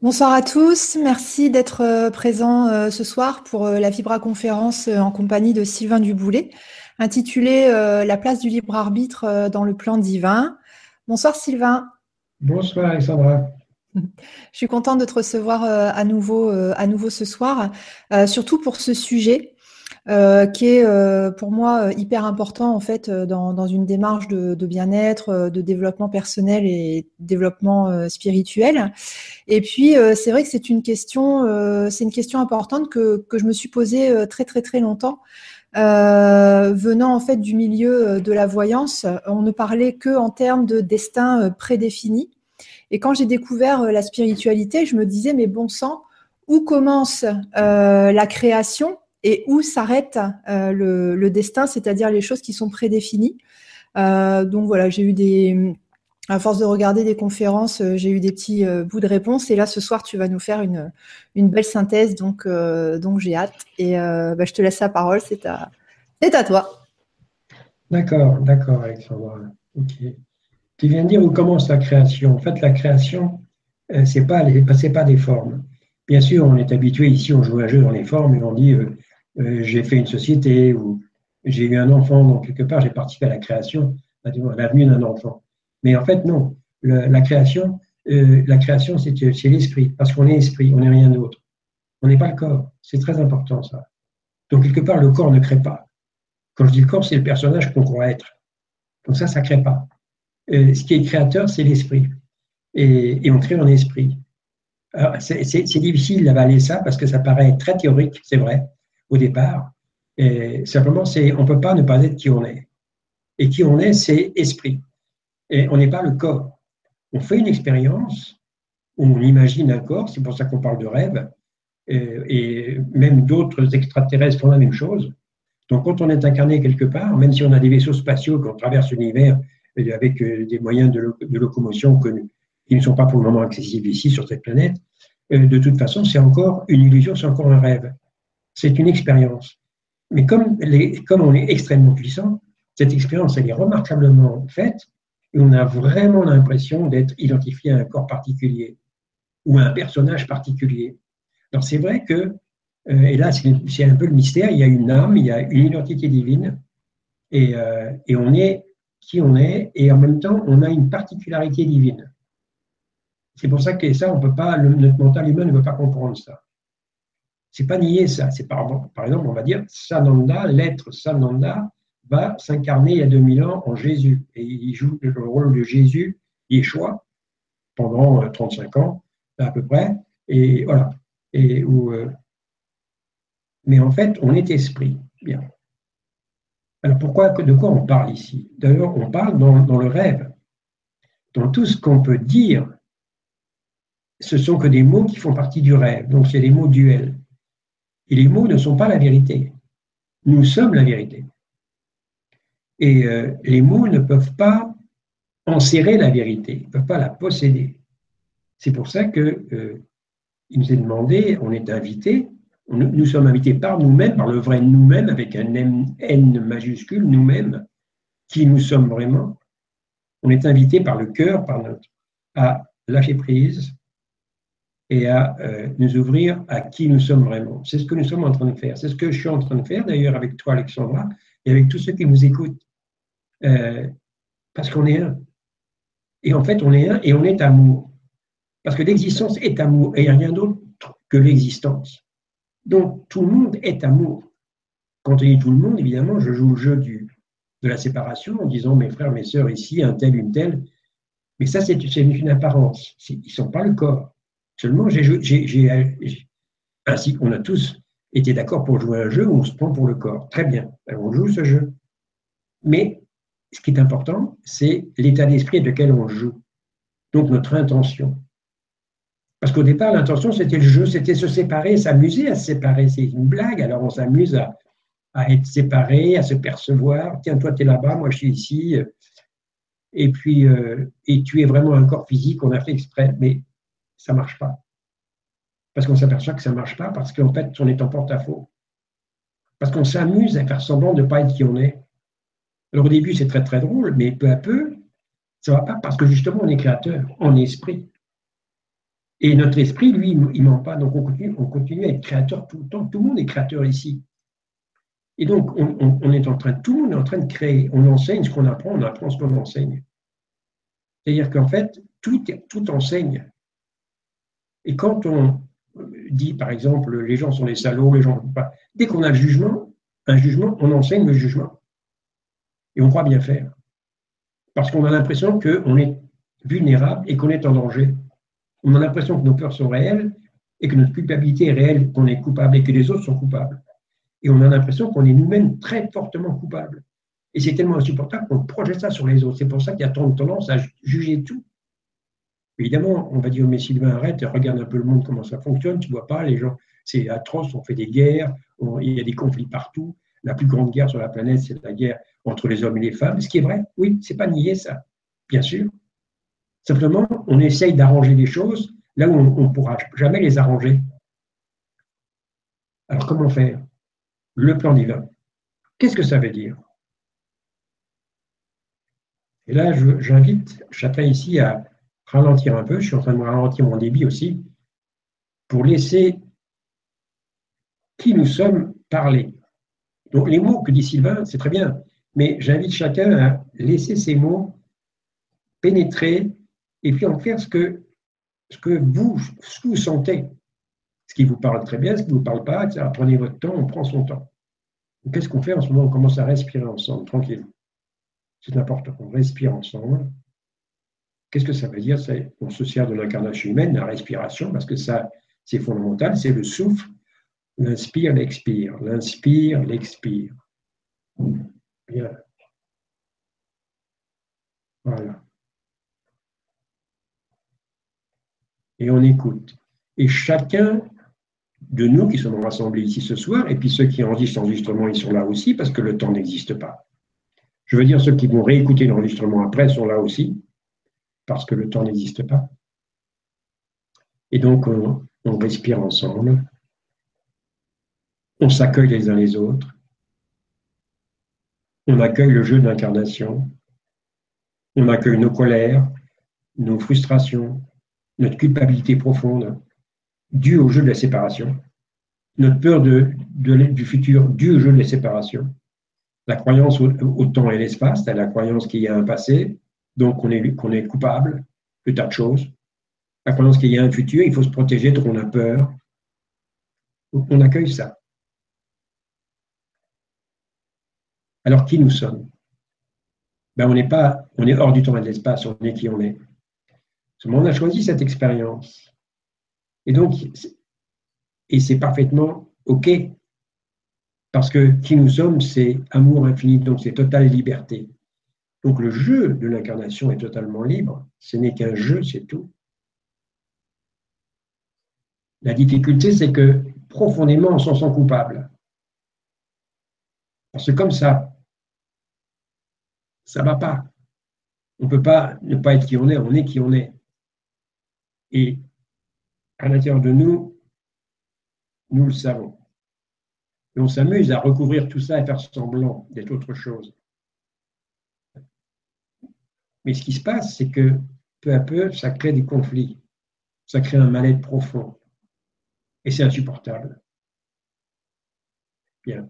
Bonsoir à tous, merci d'être euh, présents euh, ce soir pour euh, la Vibra conférence en compagnie de Sylvain Duboulet, intitulée La place du libre arbitre dans le plan divin. Bonsoir Sylvain. Bonsoir Alexandra. Je suis contente de te recevoir à nouveau, à nouveau ce soir, surtout pour ce sujet euh, qui est euh, pour moi euh, hyper important en fait dans, dans une démarche de, de bien-être, de développement personnel et développement spirituel. Et puis c'est vrai que c'est une question, c'est une question importante que, que je me suis posée très très très longtemps. Euh, venant en fait du milieu de la voyance, on ne parlait que en termes de destin prédéfini. Et quand j'ai découvert la spiritualité, je me disais mais bon sang, où commence euh, la création et où s'arrête euh, le, destin, c'est-à-dire les choses qui sont prédéfinies. Euh, donc voilà, j'ai eu des, à force de regarder des conférences, euh, j'ai eu des petits bouts de réponse. Et là, ce soir, tu vas nous faire une, une belle synthèse, donc, donc j'ai hâte. Et bah, je te laisse la parole, c'est à, à toi. D'accord, d'accord, Alexandra. Ok. Tu viens de dire où commence la création. En fait, la création, c'est pas, pas des formes. Bien sûr, on est habitué ici, on joue un jeu dans les formes et on dit j'ai fait une société ou j'ai eu un enfant, donc quelque part j'ai participé à la création, à l'avenue d'un enfant. Mais en fait, non. la création, euh, création, c'est l'esprit, parce qu'on est esprit, on n'est rien d'autre. On n'est pas le corps. C'est très important ça. Donc quelque part, le corps ne crée pas. Quand je dis le corps, c'est le personnage qu'on croit être. Donc ça, ça ne crée pas. Euh, ce qui est créateur, c'est l'esprit. Et, et, on crée en esprit. C'est difficile d'avaler ça parce que ça paraît très théorique, c'est vrai au départ. Et simplement, c'est, on ne peut pas ne pas être qui on est. Et qui on est, c'est esprit. Et on n'est pas le corps. On fait une expérience, on imagine un corps, c'est pour ça qu'on parle de rêve, et, même d'autres extraterrestres font la même chose. Donc, quand on est incarné quelque part, même si on a des vaisseaux spatiaux, qu'on traverse l'univers avec euh, des moyens de, locomotion qui ne sont pas pour le moment accessibles ici sur cette planète, euh, de toute façon, c'est encore une illusion, c'est encore un rêve c'est une expérience. Mais comme, on est extrêmement puissant, cette expérience, elle est remarquablement faite et on a vraiment l'impression d'être identifié à un corps particulier ou à un personnage particulier. Alors c'est vrai que, euh, et là c'est un peu le mystère, il y a une âme, il y a une identité divine et, euh, et on est qui on est et en même temps on a une particularité divine. C'est pour ça que ça, on peut pas, notre mental humain ne peut pas comprendre ça. C'est pas nier ça. C'est par, exemple, on va dire Sananda, l'être Sananda va s'incarner il y a 2000 ans en Jésus. Et il joue le rôle de Jésus, Yeshua, pendant 35 euh, ans, à peu près. Et voilà. Et où, euh, mais en fait, on est esprit. Bien. Alors pourquoi, de quoi on parle ici? D'ailleurs, on parle dans, dans, le rêve. Dans tout ce qu'on peut dire, ce sont que des mots qui font partie du rêve. Donc, c'est des mots duels. Et les mots ne sont pas la vérité. Nous sommes la vérité. Et euh, les mots ne peuvent pas enserrer la vérité, ils ne peuvent pas la posséder. C'est pour ça que euh, nous est demandé, on est invité, nous sommes invités par nous-mêmes, par le vrai nous-mêmes, avec un N majuscule, nous-mêmes, qui nous sommes vraiment. On est invité par le cœur, par notre, à lâcher prise, et à euh, nous ouvrir à qui nous sommes vraiment. C'est ce que nous sommes en train de faire. C'est ce que je suis en train de faire d'ailleurs avec toi, Alexandra, et avec tous ceux qui nous écoutent. Euh, parce qu'on est un. Et en fait, on est un et on est amour. Parce que l'existence est amour et il n'y a rien d'autre que l'existence. Donc, tout le monde est amour. Quand on dit tout le monde, évidemment, je joue le jeu de la séparation en disant mes frères, mes sœurs ici, un tel, une telle. Mais ça, c'est une apparence. Ils ne sont pas le corps. Seulement, j'ai, ainsi qu'on a tous été d'accord pour jouer un jeu où on se prend pour le corps. Très bien, on joue ce jeu. Mais ce qui est important, c'est l'état d'esprit avec lequel on joue. Donc notre intention. Parce qu'au départ, l'intention, c'était le jeu, c'était se séparer, s'amuser à se séparer. C'est une blague, alors on s'amuse à, être séparé, à se percevoir. Tiens, toi, tu es là-bas, moi, je suis ici. Et puis, euh, et tu es vraiment un corps physique, on a fait exprès. Mais ça ne marche pas. Parce qu'on s'aperçoit que ça ne marche pas, parce qu'en fait, on est en porte-à-faux. Parce qu'on s'amuse à faire semblant de ne pas être qui on est. Alors au début, c'est très très drôle, mais peu à peu, ça ne va pas parce que justement, on est créateur, on est esprit. Et notre esprit, lui, il ne ment pas. Donc, on continue, on à être créateur tout le temps. Tout le monde est créateur ici. Et donc, on, est en train, tout le monde est en train de créer. On enseigne ce qu'on apprend, on apprend ce qu'on enseigne. C'est-à-dire qu'en fait, tout, tout enseigne. Et quand on dit, par exemple, les gens sont des salauds, les gens pas, dès qu'on a le jugement, un jugement, on enseigne le jugement. Et on croit bien faire. Parce qu'on a l'impression qu'on est vulnérable et qu'on est en danger. On a l'impression que nos peurs sont réelles et que notre culpabilité est réelle, qu'on est coupable et que les autres sont coupables. Et on a l'impression qu'on est nous-mêmes très fortement coupables. Et c'est tellement insupportable qu'on projette ça sur les autres. C'est pour ça qu'il y a tant de tendance à juger tout. Évidemment, on va dire, mais Sylvain, arrête, regarde un peu le monde, comment ça fonctionne, tu vois pas, les gens, c'est atroce, on fait des guerres, il y a des conflits partout. La plus grande guerre sur la planète, c'est la guerre entre les hommes et les femmes. Ce qui est vrai, oui, c'est pas nier ça, bien sûr. Simplement, on essaye d'arranger les choses là où on ne pourra jamais les arranger. Alors, comment faire? Le plan divin. Qu'est-ce que ça veut dire? Et là, j'invite chacun ici à ralentir un peu. Je suis en train de ralentir mon débit aussi pour laisser qui nous sommes parler. Donc, les mots que dit Sylvain, c'est très bien, mais j'invite chacun à laisser ces mots pénétrer et puis en faire ce que, ce que, vous, ce que vous sentez. Ce qui vous parle très bien, ce qui ne vous parle pas, etc. Prenez votre temps, on prend son temps. Qu'est-ce qu'on fait en ce moment? On commence à respirer ensemble, tranquille. C'est important, on respire ensemble. Qu'est-ce que ça veut dire On se sert de l'incarnation humaine, la respiration, parce que ça, c'est fondamental, c'est le souffle. L'inspire, l'expire. L'inspire, l'expire. Bien. Voilà. Et on écoute. Et chacun de nous qui sommes rassemblés ici ce soir, et puis ceux qui enregistrent l'enregistrement, ils sont là aussi parce que le temps n'existe pas. Je veux dire, ceux qui vont réécouter l'enregistrement après sont là aussi parce que le temps n'existe pas. Et donc, on, respire ensemble, on s'accueille les uns les autres, on accueille le jeu d'incarnation, on accueille nos colères, nos frustrations, notre culpabilité profonde due au jeu de la séparation, notre peur du futur due au jeu de la séparation, la croyance au, temps et l'espace, la croyance qu'il y a un passé, donc on est, qu'on est coupable de tas de choses, la croyance qu'il y a un futur, il faut se protéger, donc on a peur. on accueille ça. Alors qui nous sommes? Ben, On n'est pas, on est hors du temps et de l'espace, on est qui on est. On a choisi cette expérience. Et donc, et c'est parfaitement OK. Parce que qui nous sommes, c'est amour infini, donc c'est totale liberté. Donc le jeu de l'incarnation est totalement libre. Ce n'est qu'un jeu, c'est tout. La difficulté, c'est que profondément, on s'en sent coupable. Parce que comme ça, ça ne va pas. On ne peut pas ne pas être qui on est, on est qui on est. Et à l'intérieur de nous, nous le savons. Et on s'amuse à recouvrir tout ça et faire semblant d'être autre chose. Mais ce qui se passe, c'est que peu à peu, ça crée des conflits, ça crée un mal-être profond. Et c'est insupportable. Bien.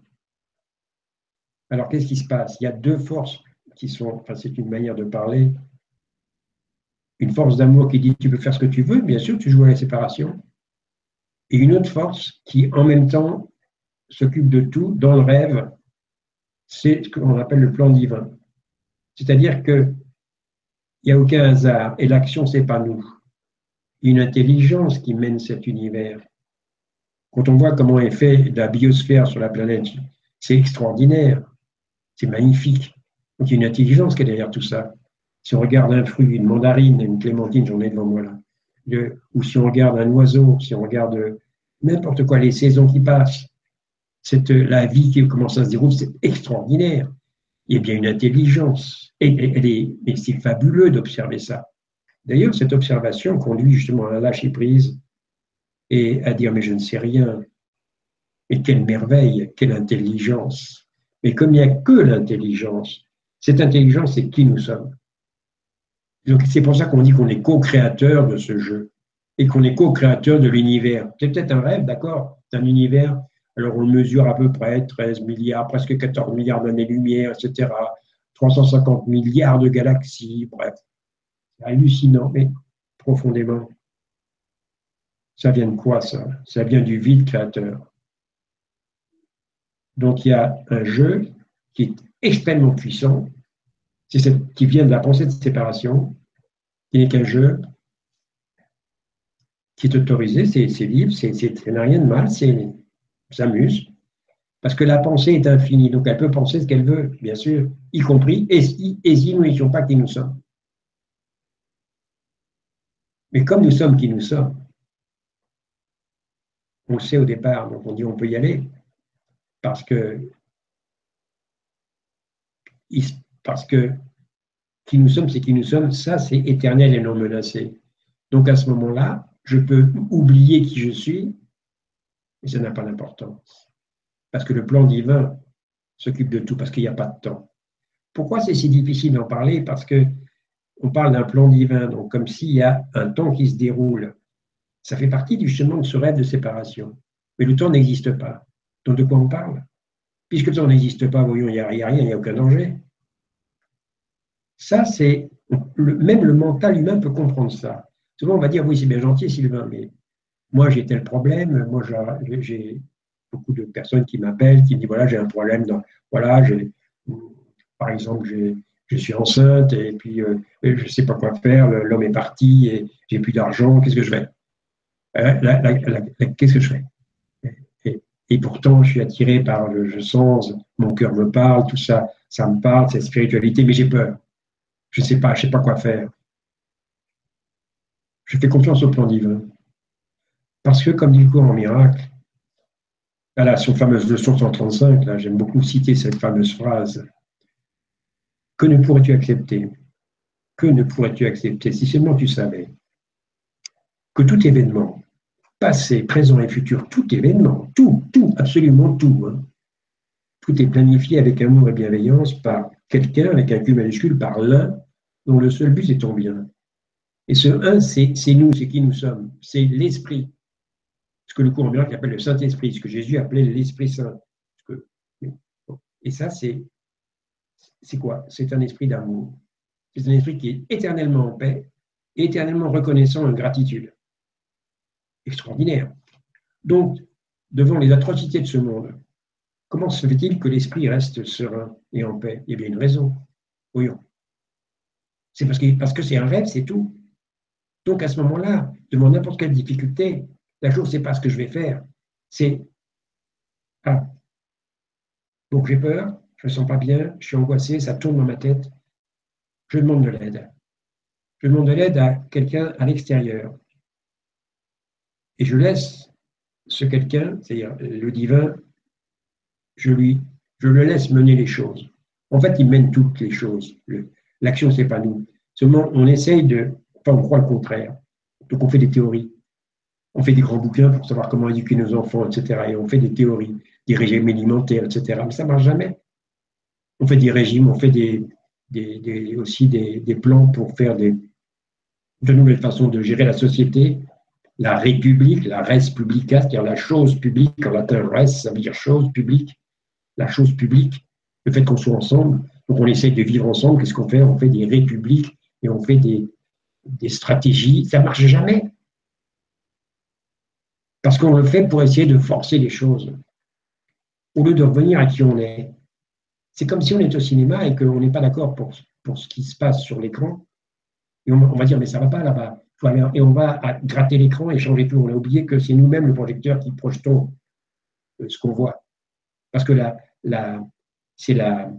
Alors, qu'est-ce qui se passe? Il y a deux forces qui sont, enfin, c'est une manière de parler, une force d'amour qui dit tu peux faire ce que tu veux, bien sûr, tu joues à la séparation. Et une autre force qui, en même temps, s'occupe de tout dans le rêve, c'est ce qu'on appelle le plan divin. C'est-à-dire qu'il n'y a aucun hasard et l'action, c'est pas nous. Il une intelligence qui mène cet univers. Quand on voit comment est fait la biosphère sur la planète, c'est extraordinaire, c'est magnifique. Donc il y a une intelligence qui est derrière tout ça. Si on regarde un fruit, une mandarine, une clémentine, j'en ai devant moi là, ou si on regarde un oiseau, si on regarde n'importe quoi, les saisons qui passent, la vie qui commence à se dérouler, c'est extraordinaire. Il y a bien une intelligence. Et, et c'est fabuleux d'observer ça. D'ailleurs, cette observation conduit justement à lâcher prise et à dire mais je ne sais rien. Et quelle merveille, quelle intelligence. Mais comme il n'y a que l'intelligence, cette intelligence, c'est qui nous sommes. Donc c'est pour ça qu'on dit qu'on est co-créateur de ce jeu. et qu'on est co-créateur de l'univers. C'est peut-être un rêve, d'accord C'est un univers, alors on mesure à peu près 13 milliards, presque 14 milliards d'années-lumière, etc. 350 milliards de galaxies, bref. C'est hallucinant, mais profondément. Ça vient de quoi ça? Ça vient du vide créateur. Donc il y a un jeu qui est extrêmement puissant, c'est qui vient de la pensée de séparation, qui n'est qu'un jeu qui est autorisé, c'est libre, c'est n'a rien de mal, c'est s'amuse, parce que la pensée est infinie, donc elle peut penser ce qu'elle veut, bien sûr, y compris, et si, et si nous n'étions pas qui nous sommes. Mais comme nous sommes qui nous sommes, on le sait au départ, donc on dit on peut y aller, parce que, parce que qui nous sommes, c'est qui nous sommes, ça c'est éternel et non menacé. Donc à ce moment-là, je peux oublier qui je suis, mais ça n'a pas d'importance. Parce que le plan divin s'occupe de tout, parce qu'il n'y a pas de temps. Pourquoi c'est si difficile d'en parler? Parce que on parle d'un plan divin, donc comme s'il y a un temps qui se déroule. Ça fait partie du chemin de ce rêve de séparation. Mais le temps n'existe pas. Donc de quoi on parle? Puisque le temps n'existe pas, voyons, il n'y a, rien, il n'y a aucun danger. Ça, c'est. Même le mental humain peut comprendre ça. Souvent, on va dire oui, c'est bien gentil, Sylvain, mais moi, j'ai tel problème. Moi, j'ai beaucoup de personnes qui m'appellent, qui me disent voilà, j'ai un problème. Dans, voilà, par exemple, je suis enceinte et puis euh, je ne sais pas quoi faire. L'homme est parti et j'ai plus d'argent. Qu'est-ce que je fais? Euh, Qu'est-ce que je fais? Et, pourtant, je suis attiré par le je sens, mon cœur me parle, tout ça, ça me parle, cette spiritualité, mais j'ai peur. Je ne sais pas, je ne sais pas quoi faire. Je fais confiance au plan divin. Parce que, comme dit le cours en miracle, voilà, son fameuse leçon 135, là, j'aime beaucoup citer cette fameuse phrase. Que ne pourrais-tu accepter? Que ne pourrais-tu accepter si seulement tu savais que tout événement, passé, présent et futur, tout événement, tout, tout, absolument tout, hein, tout est planifié avec amour et bienveillance par quelqu'un, avec un Q majuscule, par l'un, dont le seul but est ton bien. Et ce un, c'est nous, c'est qui nous sommes, c'est l'esprit. Que le courant miracle appelle le Saint-Esprit, ce que Jésus appelait l'Esprit Saint. Et ça, c'est quoi? C'est un esprit d'amour. C'est un esprit qui est éternellement en paix, éternellement reconnaissant en gratitude. Extraordinaire. Donc, devant les atrocités de ce monde, comment se fait-il que l'esprit reste serein et en paix? Il y a bien une raison. Voyons. C'est parce que parce que c'est un rêve, c'est tout. Donc à ce moment-là, devant n'importe quelle difficulté, la chose, c'est pas ce que je vais faire, c'est ah, donc j'ai peur, je me sens pas bien, je suis angoissé, ça tourne dans ma tête, je demande de l'aide. Je demande de l'aide à quelqu'un à l'extérieur. Et je laisse ce quelqu'un, c'est-à-dire le divin, je lui, je le laisse mener les choses. En fait, il mène toutes les choses. L'action, c'est pas nous. Seulement, on essaye de on croit le contraire. Donc on fait des théories. On fait des grands bouquins pour savoir comment éduquer nos enfants, etc. Et on fait des théories, des régimes alimentaires, etc. Mais ça ne marche jamais. On fait des régimes, on fait aussi des, plans pour faire de nouvelles façons de gérer la société, la république, la res publica, c'est-à-dire la chose publique, en latin res, ça veut dire chose publique, la chose publique, le fait qu'on soit ensemble. Donc on essaye de vivre ensemble, qu'est-ce qu'on fait? On fait des républiques et on fait des, des stratégies, ça marche jamais. Parce qu'on le fait pour essayer de forcer les choses, au lieu de revenir à qui on est. C'est comme si on est au cinéma et qu'on n'est pas d'accord pour, pour ce qui se passe sur l'écran. On, va dire, mais ça ne va pas là-bas. Et on va gratter l'écran et changer tout. On a oublié que c'est nous-mêmes, le projecteur, qui projetons euh, ce qu'on voit. Parce que la, la, c'est la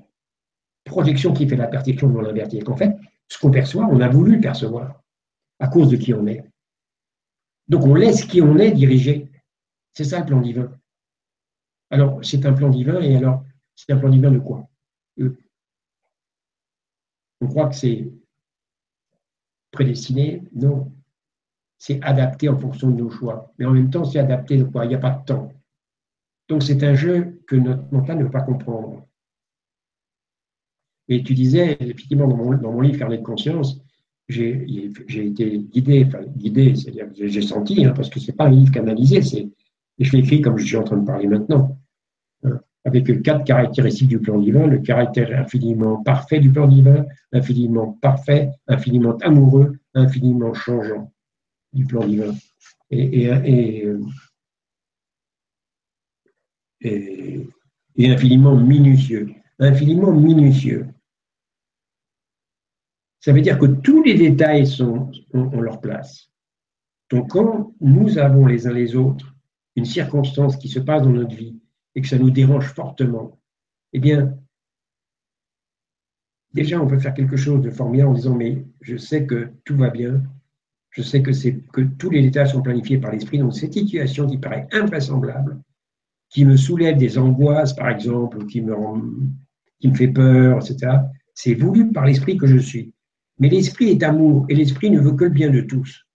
projection qui fait la perception de l'invertir. En fait, ce qu'on perçoit, on a voulu percevoir à cause de qui on est. Donc on laisse qui on est diriger. C'est ça le plan divin. Alors, c'est un plan divin, et alors, c'est un plan divin de quoi? Euh, On croit que c'est prédestiné Non. C'est adapté en fonction de nos choix. Mais en même temps, c'est adapté de quoi? Il n'y a pas de temps. Donc, c'est un jeu que notre mental ne peut pas comprendre. Et tu disais, effectivement, dans mon, livre Carnet de conscience, j'ai été guidé, enfin guidé, c'est-à-dire que j'ai senti, hein, parce que c'est pas un livre canalisé, c'est, je l'ai écrit comme je suis en train de parler maintenant, hein, avec quatre caractéristiques du plan divin, le caractère infiniment parfait du plan divin, infiniment parfait, infiniment amoureux, infiniment changeant du plan divin. Et, et, et infiniment minutieux. Infiniment minutieux. Ça veut dire que tous les détails sont, ont, leur place. Donc quand nous avons les uns les autres une circonstance qui se passe dans notre vie et que ça nous dérange fortement, eh bien, déjà on peut faire quelque chose de formidable en disant mais je sais que tout va bien, je sais que tous les détails sont planifiés par l'esprit. Donc cette situation qui paraît invraisemblable, qui me soulève des angoisses par exemple, qui me qui me fait peur, etc. C'est voulu par l'esprit que je suis. Mais l'esprit est amour et l'esprit ne veut que le bien de tous.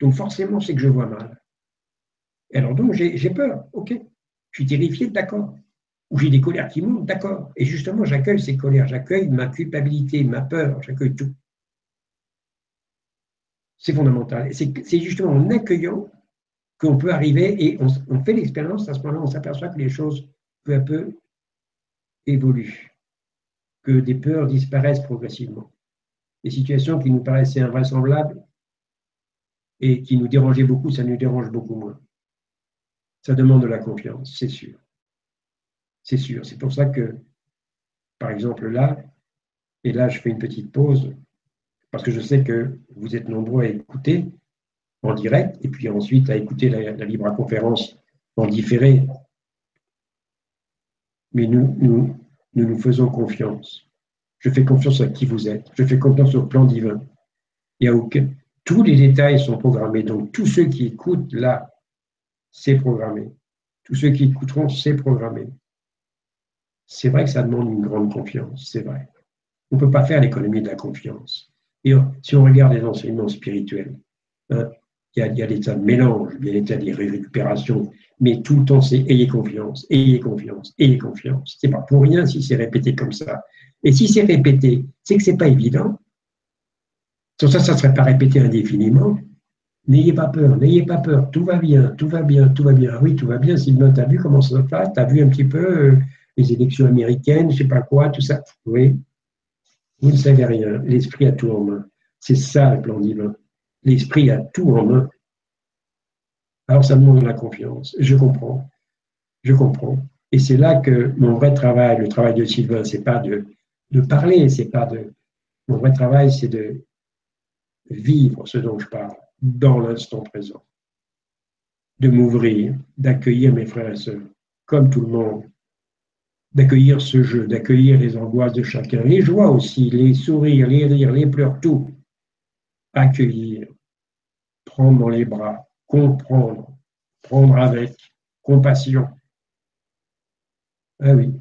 Donc forcément, c'est que je vois mal. Et alors donc, j'ai peur, ok. Je suis terrifié, d'accord. Ou j'ai des colères qui montent, d'accord. Et justement, j'accueille ces colères, j'accueille ma culpabilité, ma peur, j'accueille tout. C'est fondamental. C'est justement en accueillant qu'on peut arriver et on, on fait l'expérience, à ce moment-là, on s'aperçoit que les choses, peu à peu, évoluent, que des peurs disparaissent progressivement des situations qui nous paraissaient invraisemblables et qui nous dérangeaient beaucoup, ça nous dérange beaucoup moins. Ça demande de la confiance, c'est sûr. C'est sûr. C'est pour ça que, par exemple, là, et là, je fais une petite pause, parce que je sais que vous êtes nombreux à écouter en direct, et puis ensuite à écouter la, libre conférence en différé. Mais nous, nous, nous nous faisons confiance. Je fais confiance à qui vous êtes. Je fais confiance au plan divin. Tous les détails sont programmés. Donc, tous ceux qui écoutent là, c'est programmé. Tous ceux qui écouteront, c'est programmé. C'est vrai que ça demande une grande confiance, c'est vrai. On ne peut pas faire l'économie de la confiance. Et si on regarde les enseignements spirituels, hein, il y a, il l'état de mélange, il y a l'état de récupération, mais tout le temps c'est ayez confiance, ayez confiance, ayez confiance. C'est pas pour rien si c'est répété comme ça. Et si c'est répété, c'est que c'est pas évident. Sans ça, ça ne serait pas répété indéfiniment. N'ayez pas peur, n'ayez pas peur, tout va bien, tout va bien, tout va bien. Ah oui, tout va bien, Sylvain, tu as vu comment ça se passe Tu as vu un petit peu euh, les élections américaines, je ne sais pas quoi, tout ça? Oui, vous ne savez rien. L'esprit a tout en main. C'est ça le plan divin. L'esprit a tout en main. Alors ça demande la confiance. Je comprends. Je comprends. Et c'est là que mon vrai travail, le travail de Sylvain, c'est pas de de parler, c'est pas de. Mon vrai travail, c'est de vivre ce dont je parle dans l'instant présent, de m'ouvrir, d'accueillir mes frères et sœurs, comme tout le monde, d'accueillir ce jeu, d'accueillir les angoisses de chacun, les joies aussi, les sourires, les rires, les pleurs, tout. Accueillir, prendre dans les bras, comprendre, prendre avec, compassion. Ah oui,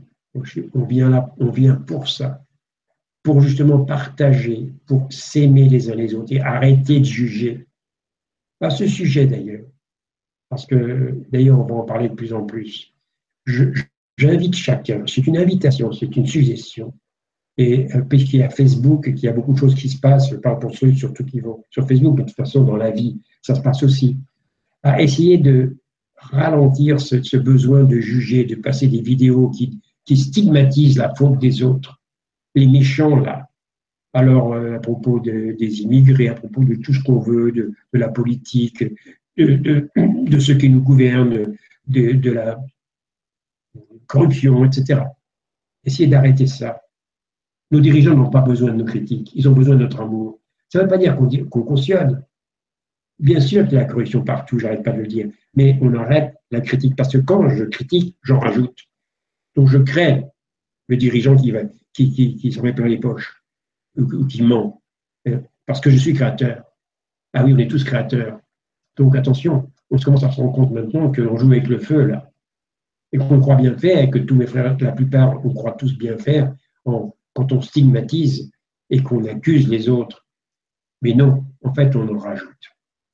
on vient là, on vient pour ça pour justement partager, pour s'aimer les uns les autres et arrêter de juger. À ce sujet d'ailleurs, parce que d'ailleurs on va en parler de plus en plus. J'invite chacun, c'est une invitation, c'est une suggestion. Et euh, puisqu'il y a Facebook, qu'il y a beaucoup de choses qui se passent, je parle pour ceux surtout qui vont sur Facebook, mais de toute façon dans la vie, ça se passe aussi, à essayer de ralentir ce, besoin de juger, de passer des vidéos qui, qui stigmatisent la faute des autres les méchants là. Alors, euh, à propos des immigrés, à propos de tout ce qu'on veut, de, la politique, de, de, ceux qui nous gouvernent, de, la corruption, etc. Essayez d'arrêter ça. Nos dirigeants n'ont pas besoin de nos critiques, ils ont besoin de notre amour. Ça ne veut pas dire qu'on qu'on cautionne. Bien sûr qu'il y a la corruption partout, j'arrête pas de le dire, mais on arrête la critique parce que quand je critique, j'en rajoute. Donc je crée le dirigeant qui va, qui, qui, qui s'en met plein les poches ou, qui ment. Euh, parce que je suis créateur. Ah oui, on est tous créateurs. Donc attention, on se commence à se rendre compte maintenant qu'on joue avec le feu là. Et qu'on croit bien faire, et que tous mes frères, la plupart, on croit tous bien faire quand on stigmatise et qu'on accuse les autres. Mais non, en fait, on en rajoute.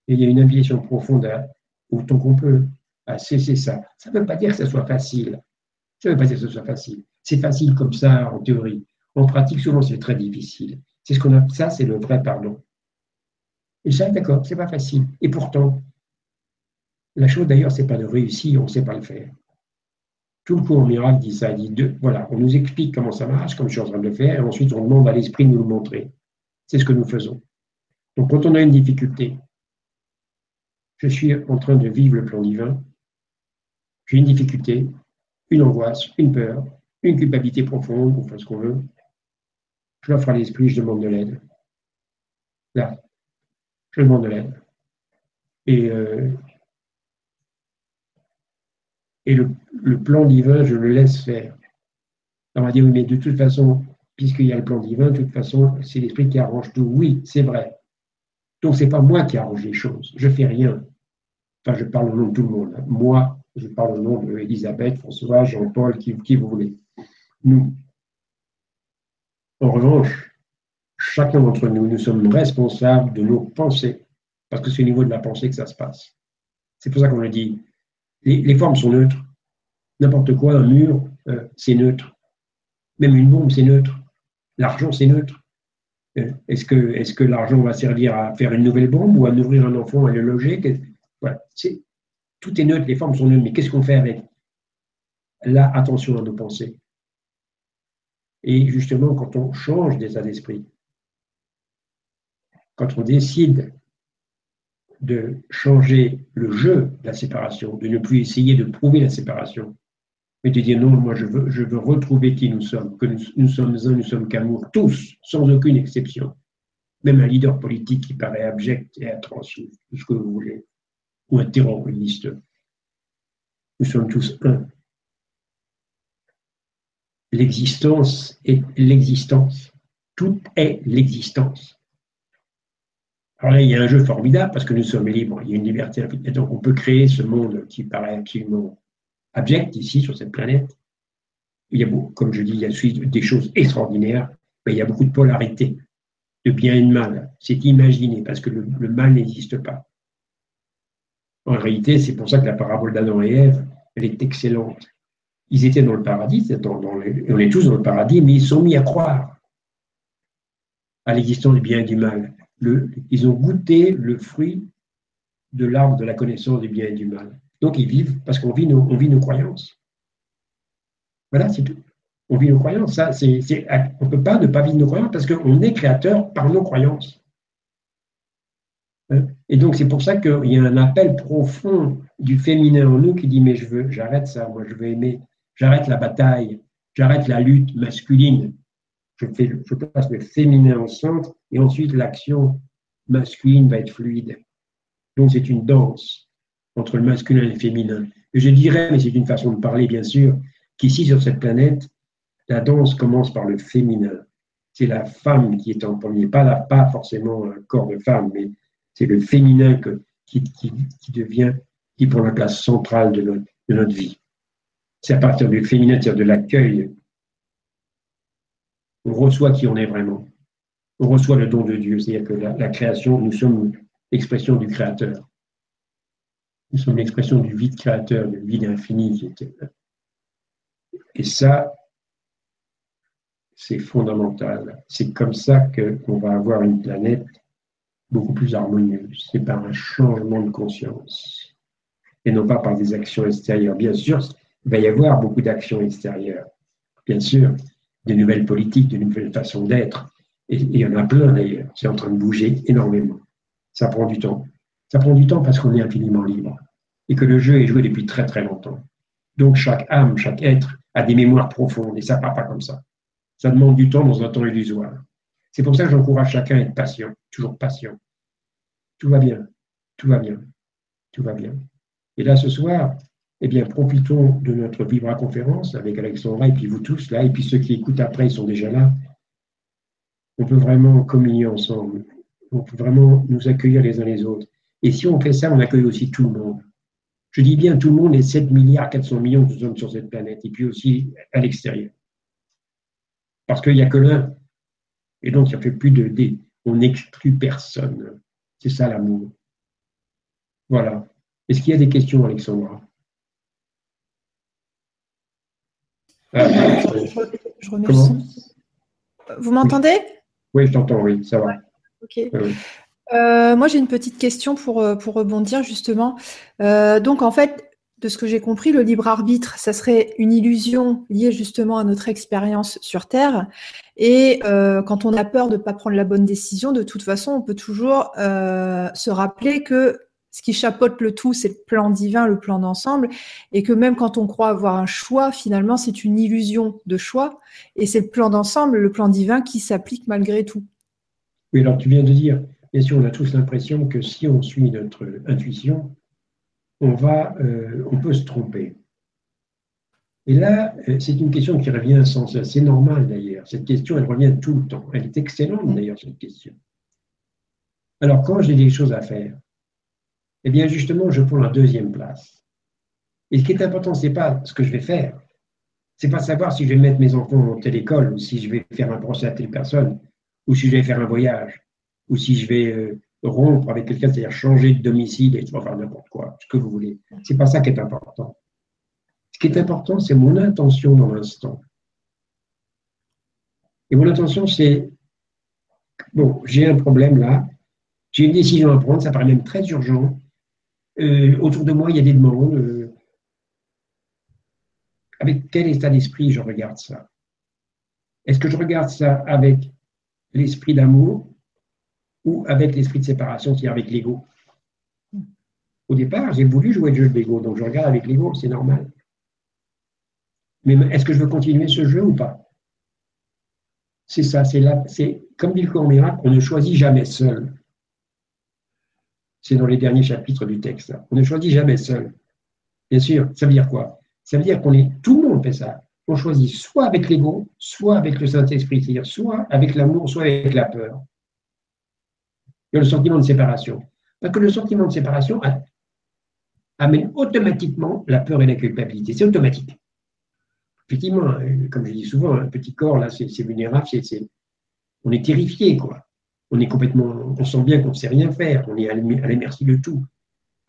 Et il y a une invitation profonde à, autant qu'on peut à cesser ça. Ça ne veut pas dire que ce soit facile. Ça ne veut pas dire que ce soit facile. C'est facile comme ça en théorie. En pratique, souvent, c'est très difficile. C'est ce qu'on ça, c'est le vrai pardon. Et ça, d'accord, c'est pas facile. Et pourtant, la chose d'ailleurs, c'est pas de réussir, on ne sait pas le faire. Tout le cours miracle dit ça, dit deux, voilà, on nous explique comment ça marche, comme je suis en train de le faire, et ensuite on demande à l'esprit de nous le montrer. C'est ce que nous faisons. Donc quand on a une difficulté, je suis en train de vivre le plan divin, j'ai une difficulté, une angoisse, une peur, une culpabilité profonde, on fait ce qu'on veut, je l'offre à l'esprit, je demande de l'aide. Là, je demande de l'aide. Et, euh, et le, plan divin, je le laisse faire. On va dire, oui, mais de toute façon, puisqu'il y a le plan divin, de toute façon, c'est l'esprit qui arrange tout. Oui, c'est vrai. Donc, ce n'est pas moi qui arrange les choses. Je ne fais rien. Enfin, je parle au nom de tout le monde. Moi, je parle au nom d'Elisabeth, François, Jean-Paul, qui, vous voulez. Nous. En revanche, chacun d'entre nous, nous sommes responsables de nos pensées, parce que c'est au niveau de la pensée que ça se passe. C'est pour ça qu'on le dit. Les, formes sont neutres. N'importe quoi, un mur, euh, c'est neutre. Même une bombe, c'est neutre. L'argent, c'est neutre. Euh, est-ce que, l'argent va servir à faire une nouvelle bombe ou à nourrir un enfant, à le loger? Tout est neutre, les formes sont neutres, mais qu'est-ce qu'on fait avec? Là, attention à nos pensées. Et justement, quand on change d'état d'esprit, quand on décide de changer le jeu de la séparation, de ne plus essayer de prouver la séparation, mais de dire non, moi je veux, retrouver qui nous sommes, que nous, sommes un, nous sommes qu'amour, tous, sans aucune exception. Même un leader politique qui paraît abject et atroce, tout ce que vous voulez, ou un terroriste. Nous sommes tous un. L'existence est l'existence. Tout est l'existence. Alors là, il y a un jeu formidable parce que nous sommes libres, il y a une liberté. Et donc, on peut créer ce monde qui paraît absolument abject ici, sur cette planète. Il y a, comme je dis, il y a des choses extraordinaires, mais il y a beaucoup de polarité, de bien et de mal. C'est imaginé parce que le, mal n'existe pas. En réalité, c'est pour ça que la parabole d'Adam et Ève, elle est excellente. Ils étaient dans le paradis, on est tous dans le paradis, mais ils sont mis à croire à l'existence du bien et du mal ils ont goûté le fruit de l'arbre de la connaissance du bien et du mal. Donc ils vivent parce qu'on vit nos, vit nos croyances. Voilà, c'est tout. On vit nos croyances. Ça, on ne peut pas ne pas vivre nos croyances parce qu'on est créateur par nos croyances. Hein? Et donc c'est pour ça qu'il y a un appel profond du féminin en nous qui dit mais je veux, j'arrête ça, moi je veux aimer, j'arrête la bataille, j'arrête la lutte masculine, je, fais, je le féminin au centre et ensuite l'action masculine va être fluide. Donc c'est une danse entre le masculin et le féminin. Et je dirais, mais c'est une façon de parler bien sûr, qu'ici sur cette planète, la danse commence par le féminin. C'est la femme qui est en premier, pas, la, pas forcément un corps de femme, mais c'est le féminin qui, devient, qui prend la place centrale de notre, vie. C'est à partir du féminin, c'est-à-dire de l'accueil on reçoit qui on est vraiment. On reçoit le don de Dieu, c'est-à-dire que la, création, nous sommes l'expression du Créateur. Nous sommes l'expression du vide créateur, du vide infini qui était. Et ça, c'est fondamental. C'est comme ça qu'on va avoir une planète beaucoup plus harmonieuse. C'est par un changement de conscience et non pas par des actions extérieures. Bien sûr, il va y avoir beaucoup d'actions extérieures. Bien sûr, des nouvelles politiques, de nouvelles façons d'être. Et, il y en a plein d'ailleurs. C'est en train de bouger énormément. Ça prend du temps. Ça prend du temps parce qu'on est infiniment libre et que le jeu est joué depuis très très longtemps. Donc chaque âme, chaque être a des mémoires profondes et ça ne part pas comme ça. Ça demande du temps dans un temps illusoire. C'est pour ça que j'encourage chacun à être patient, toujours patient. Tout va bien, tout va bien, tout va bien. Et là, ce soir, eh bien, profitons de notre Vibra conférence avec Alexandra et puis vous tous là, et puis ceux qui écoutent après, ils sont déjà là. On peut vraiment communier ensemble. On peut vraiment nous accueillir les uns les autres. Et si on fait ça, on accueille aussi tout le monde. Je dis bien tout le monde, les 7 milliards 400 millions de hommes sur cette planète, et puis aussi à l'extérieur. Parce qu'il n'y a que l'un. Et donc, ça fait plus de D. On n'exclut personne. C'est ça l'amour. Voilà. Est-ce qu'il y a des questions, Alexandra? Je, remets le son. Vous m'entendez? Oui, je t'entends, oui, ça va. ok. Euh, moi, j'ai une petite question pour, euh, pour rebondir justement. Euh, donc, en fait, de ce que j'ai compris, le libre arbitre, ça serait une illusion liée justement à notre expérience sur Terre. Et quand on a peur de ne pas prendre la bonne décision, de toute façon, on peut toujours se rappeler que ce qui chapeaute le tout, c'est le plan divin, le plan d'ensemble, et que même quand on croit avoir un choix, finalement, c'est une illusion de choix, et c'est le plan d'ensemble, le plan divin qui s'applique malgré tout. Oui, alors tu viens de dire, bien sûr, on a tous l'impression que si on suit notre intuition, on, va, euh, on peut se tromper. Et là, euh, c'est une question qui revient sans cesse. C'est normal d'ailleurs. Cette question, elle revient tout le temps. Elle est excellente d'ailleurs, cette question. Alors, quand j'ai des choses à faire, eh bien justement, je prends la deuxième place. Et ce qui est important, ce n'est pas ce que je vais faire. Ce n'est pas savoir si je vais mettre mes enfants en telle école, ou si je vais faire un procès à telle personne, ou si je vais faire un voyage, ou si je vais euh, rompre avec quelqu'un, c'est-à-dire changer de domicile et faire n'importe quoi, ce que vous voulez. Ce n'est pas ça qui est important. Ce qui est important, c'est mon intention dans l'instant. Et mon intention, c'est, bon, j'ai un problème là, j'ai une décision à prendre, ça paraît même très urgent, euh, autour de moi, il y a des demandes. Euh, avec quel état d'esprit je regarde ça? Est-ce que je regarde ça avec l'esprit d'amour? Ou avec l'esprit de séparation, c'est-à-dire avec l'ego Au départ, j'ai voulu jouer le jeu de l'ego, donc je regarde avec l'ego, c'est normal. Mais est-ce que je veux continuer ce jeu ou pas? C'est ça, c'est là, c'est comme dit le cours miracle, on ne choisit jamais seul. C'est dans les derniers chapitres du texte. On ne choisit jamais seul. Bien sûr, ça veut dire quoi? Ça veut dire qu'on est, tout le monde fait ça. On choisit soit avec l'ego, soit avec le Saint-Esprit, c'est-à-dire soit avec l'amour, soit avec la peur. Il y a le sentiment de séparation. Parce que le sentiment de séparation amène automatiquement la peur et la culpabilité. C'est automatique. Effectivement, euh, comme je dis souvent, un petit corps, là, c'est vulnérable, on est terrifié, quoi on est complètement, on sent bien qu'on ne sait rien faire, on est à la merci de tout.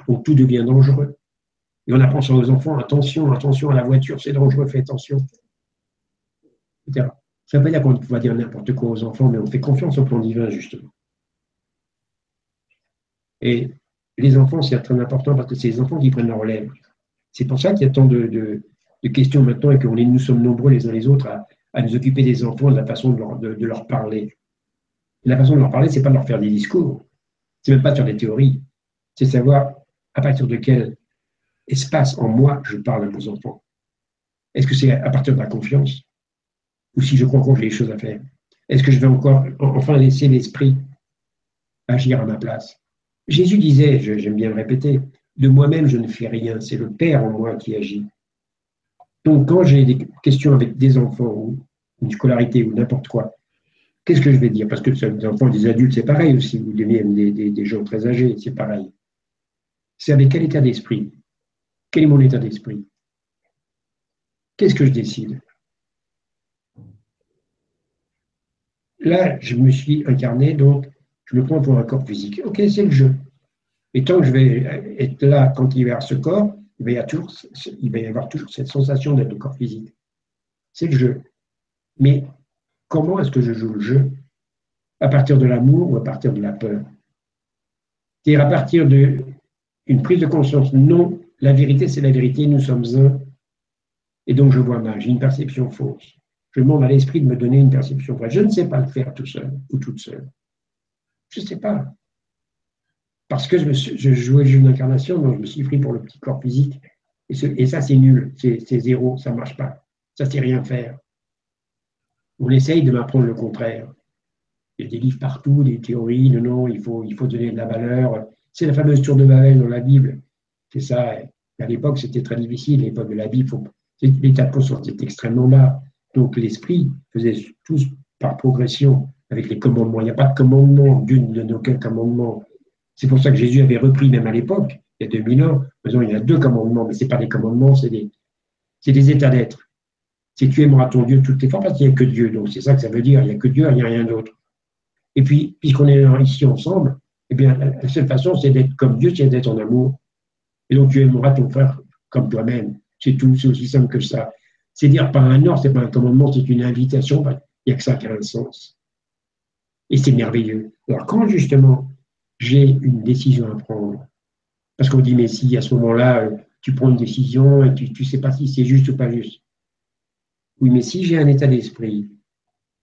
Donc tout devient dangereux. Et on apprend sur nos enfants, attention, attention à la voiture, c'est dangereux, fais attention. Ça ne veut pas dire qu'on va dire n'importe quoi aux enfants, mais on fait confiance au plan divin, justement. Et les enfants, c'est très important parce que c'est les enfants qui prennent la relève. C'est pour ça qu'il y a tant de, questions maintenant et que nous sommes nombreux les uns les autres à, nous occuper des enfants de la façon de leur parler. La façon de leur parler, c'est pas de leur faire des discours, c'est même pas sur des théories, c'est savoir à partir de quel espace en moi je parle à mes enfants. Est-ce que c'est à partir de la confiance? Ou si je crois qu'on j'ai les choses à faire? Est-ce que je vais encore enfin laisser l'esprit agir à ma place? Jésus disait, j'aime bien le répéter, de moi-même je ne fais rien, c'est le Père en moi qui agit. Donc quand j'ai des questions avec des enfants ou une scolarité ou n'importe quoi, Qu'est-ce que je vais dire? Parce que des enfants, des adultes, c'est pareil aussi, ou des, des, des gens très âgés, c'est pareil. C'est avec quel état d'esprit? Quel est mon état d'esprit? Qu'est-ce que je décide? Là, je me suis incarné, donc je me prends pour un corps physique. Ok, c'est le jeu. Et tant que je vais être là quand il y avoir ce corps, il va y avoir toujours, il va y avoir toujours cette sensation d'être le corps physique. C'est le jeu. Mais comment est-ce que je joue le jeu? À partir de l'amour ou à partir de la peur? C'est-à-dire à partir d'une prise de conscience. Non, la vérité, c'est la vérité, nous sommes un. Et donc je vois mal, j'ai une perception fausse. Je demande à l'esprit de me donner une perception vraie. Je ne sais pas le faire tout seul ou toute seule. Je ne sais pas. Parce que je, jouais le jeu d'incarnation, donc je me suis pris pour le petit corps physique. Et, ça, c'est nul, c'est zéro, ça ne marche pas. Ça, c'est rien faire on essaye de m'apprendre le contraire. Il y a des livres partout, des théories, non, non, il faut, il faut donner de la valeur. C'est la fameuse tour de Babel dans la Bible. C'est ça. À l'époque, c'était très difficile. L'époque de la Bible, l'état de était extrêmement bas. Donc l'esprit faisait tous par progression avec les commandements. Il n'y a pas de commandement, Dieu ne donne aucun commandement. C'est pour ça que Jésus avait repris, même à l'époque, il y a 2000 ans, il y a deux commandements, mais ce n'est pas des commandements, c'est des, des états d'être c'est tu aimeras ton Dieu toutes tes formes parce qu'il n'y a que Dieu. Donc c'est ça que ça veut dire, il n'y a que Dieu, il n'y a rien d'autre. Et puis, puisqu'on est ici ensemble, eh bien, la seule façon, c'est d'être comme Dieu, c'est d'être en amour. Et donc tu aimeras ton frère comme toi-même. C'est tout, c'est aussi simple que ça. C'est dire pas un ordre, c'est pas un commandement, c'est une invitation. Il n'y a que ça qui a un sens. Et c'est merveilleux. Alors quand justement j'ai une décision à prendre, parce qu'on dit, mais si à ce moment-là, euh, tu prends une décision et tu ne sais pas si c'est juste ou pas juste. Oui, mais si j'ai un état d'esprit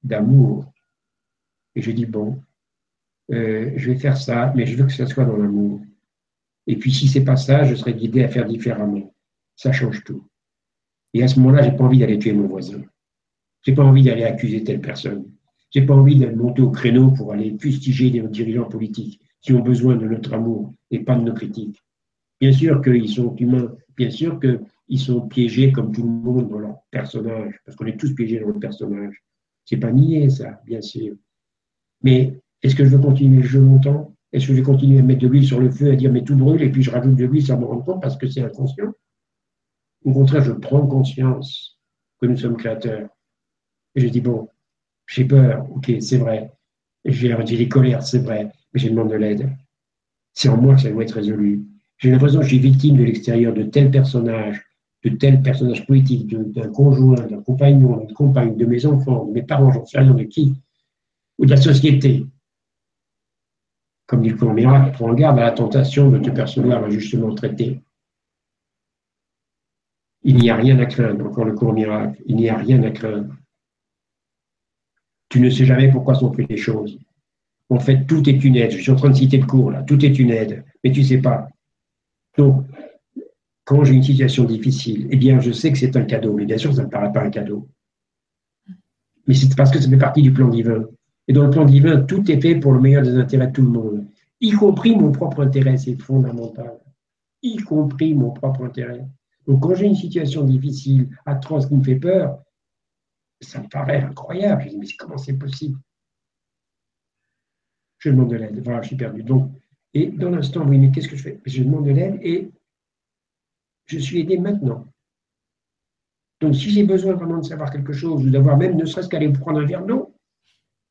d'amour, et je dis, bon, euh, je vais faire ça, mais je veux que ça soit dans l'amour. Et puis si c'est pas ça, je serai guidé à faire différemment. Ça change tout. Et à ce moment-là, j'ai pas envie d'aller tuer mon voisin. J'ai pas envie d'aller accuser telle personne. J'ai pas envie de monter au créneau pour aller fustiger des dirigeants politiques qui ont besoin de notre amour et pas de nos critiques. Bien sûr qu'ils sont humains, bien sûr qu'ils sont piégés comme tout le monde dans leur personnage, parce qu'on est tous piégés dans notre personnage. C'est pas nier ça, bien sûr. Mais est-ce que je veux continuer le jeu longtemps? Est-ce que je vais continuer à mettre de l'huile sur le feu, à dire mais tout brûle, et puis je rajoute de l'huile sans me rendre compte parce que c'est inconscient? Au contraire, je prends conscience que nous sommes créateurs. Et je dis bon, j'ai peur, ok, c'est vrai. J'ai des colères, c'est vrai, mais je demande de l'aide. C'est en moi que ça doit être résolu. J'ai l'impression que je suis victime de l'extérieur de tel personnage, de tel personnage politique, d'un conjoint, d'un compagnon, d'une compagne, de mes enfants, de mes parents, j'en sais rien de qui, ou de la société. Comme dit le cours miracle, prends garde à la tentation de te percevoir injustement traité. Il n'y a rien à craindre, encore le cours miracle, il n'y a rien à craindre. Tu ne sais jamais pourquoi sont faites les choses. En fait, tout est une aide. Je suis en train de citer le cours là. Tout est une aide, mais tu ne sais pas. Donc, quand j'ai une situation difficile, eh bien, je sais que c'est un cadeau. Mais bien sûr, ça ne me paraît pas un cadeau. Mais c'est parce que ça fait partie du plan divin. Et dans le plan divin, tout est fait pour le meilleur des intérêts de tout le monde, y compris mon propre intérêt. C'est fondamental. Y compris mon propre intérêt. Donc, quand j'ai une situation difficile, atroce, qui me fait peur, ça me paraît incroyable. Je me dis, mais comment c'est possible? Je demande de l'aide. Voilà, je suis perdu. Donc, et dans l'instant, oui, mais qu'est-ce que je fais? Je demande de l'aide et je suis aidé maintenant. Donc, si j'ai besoin vraiment de savoir quelque chose, ou d'avoir même ne serait-ce qu'aller prendre un verre d'eau,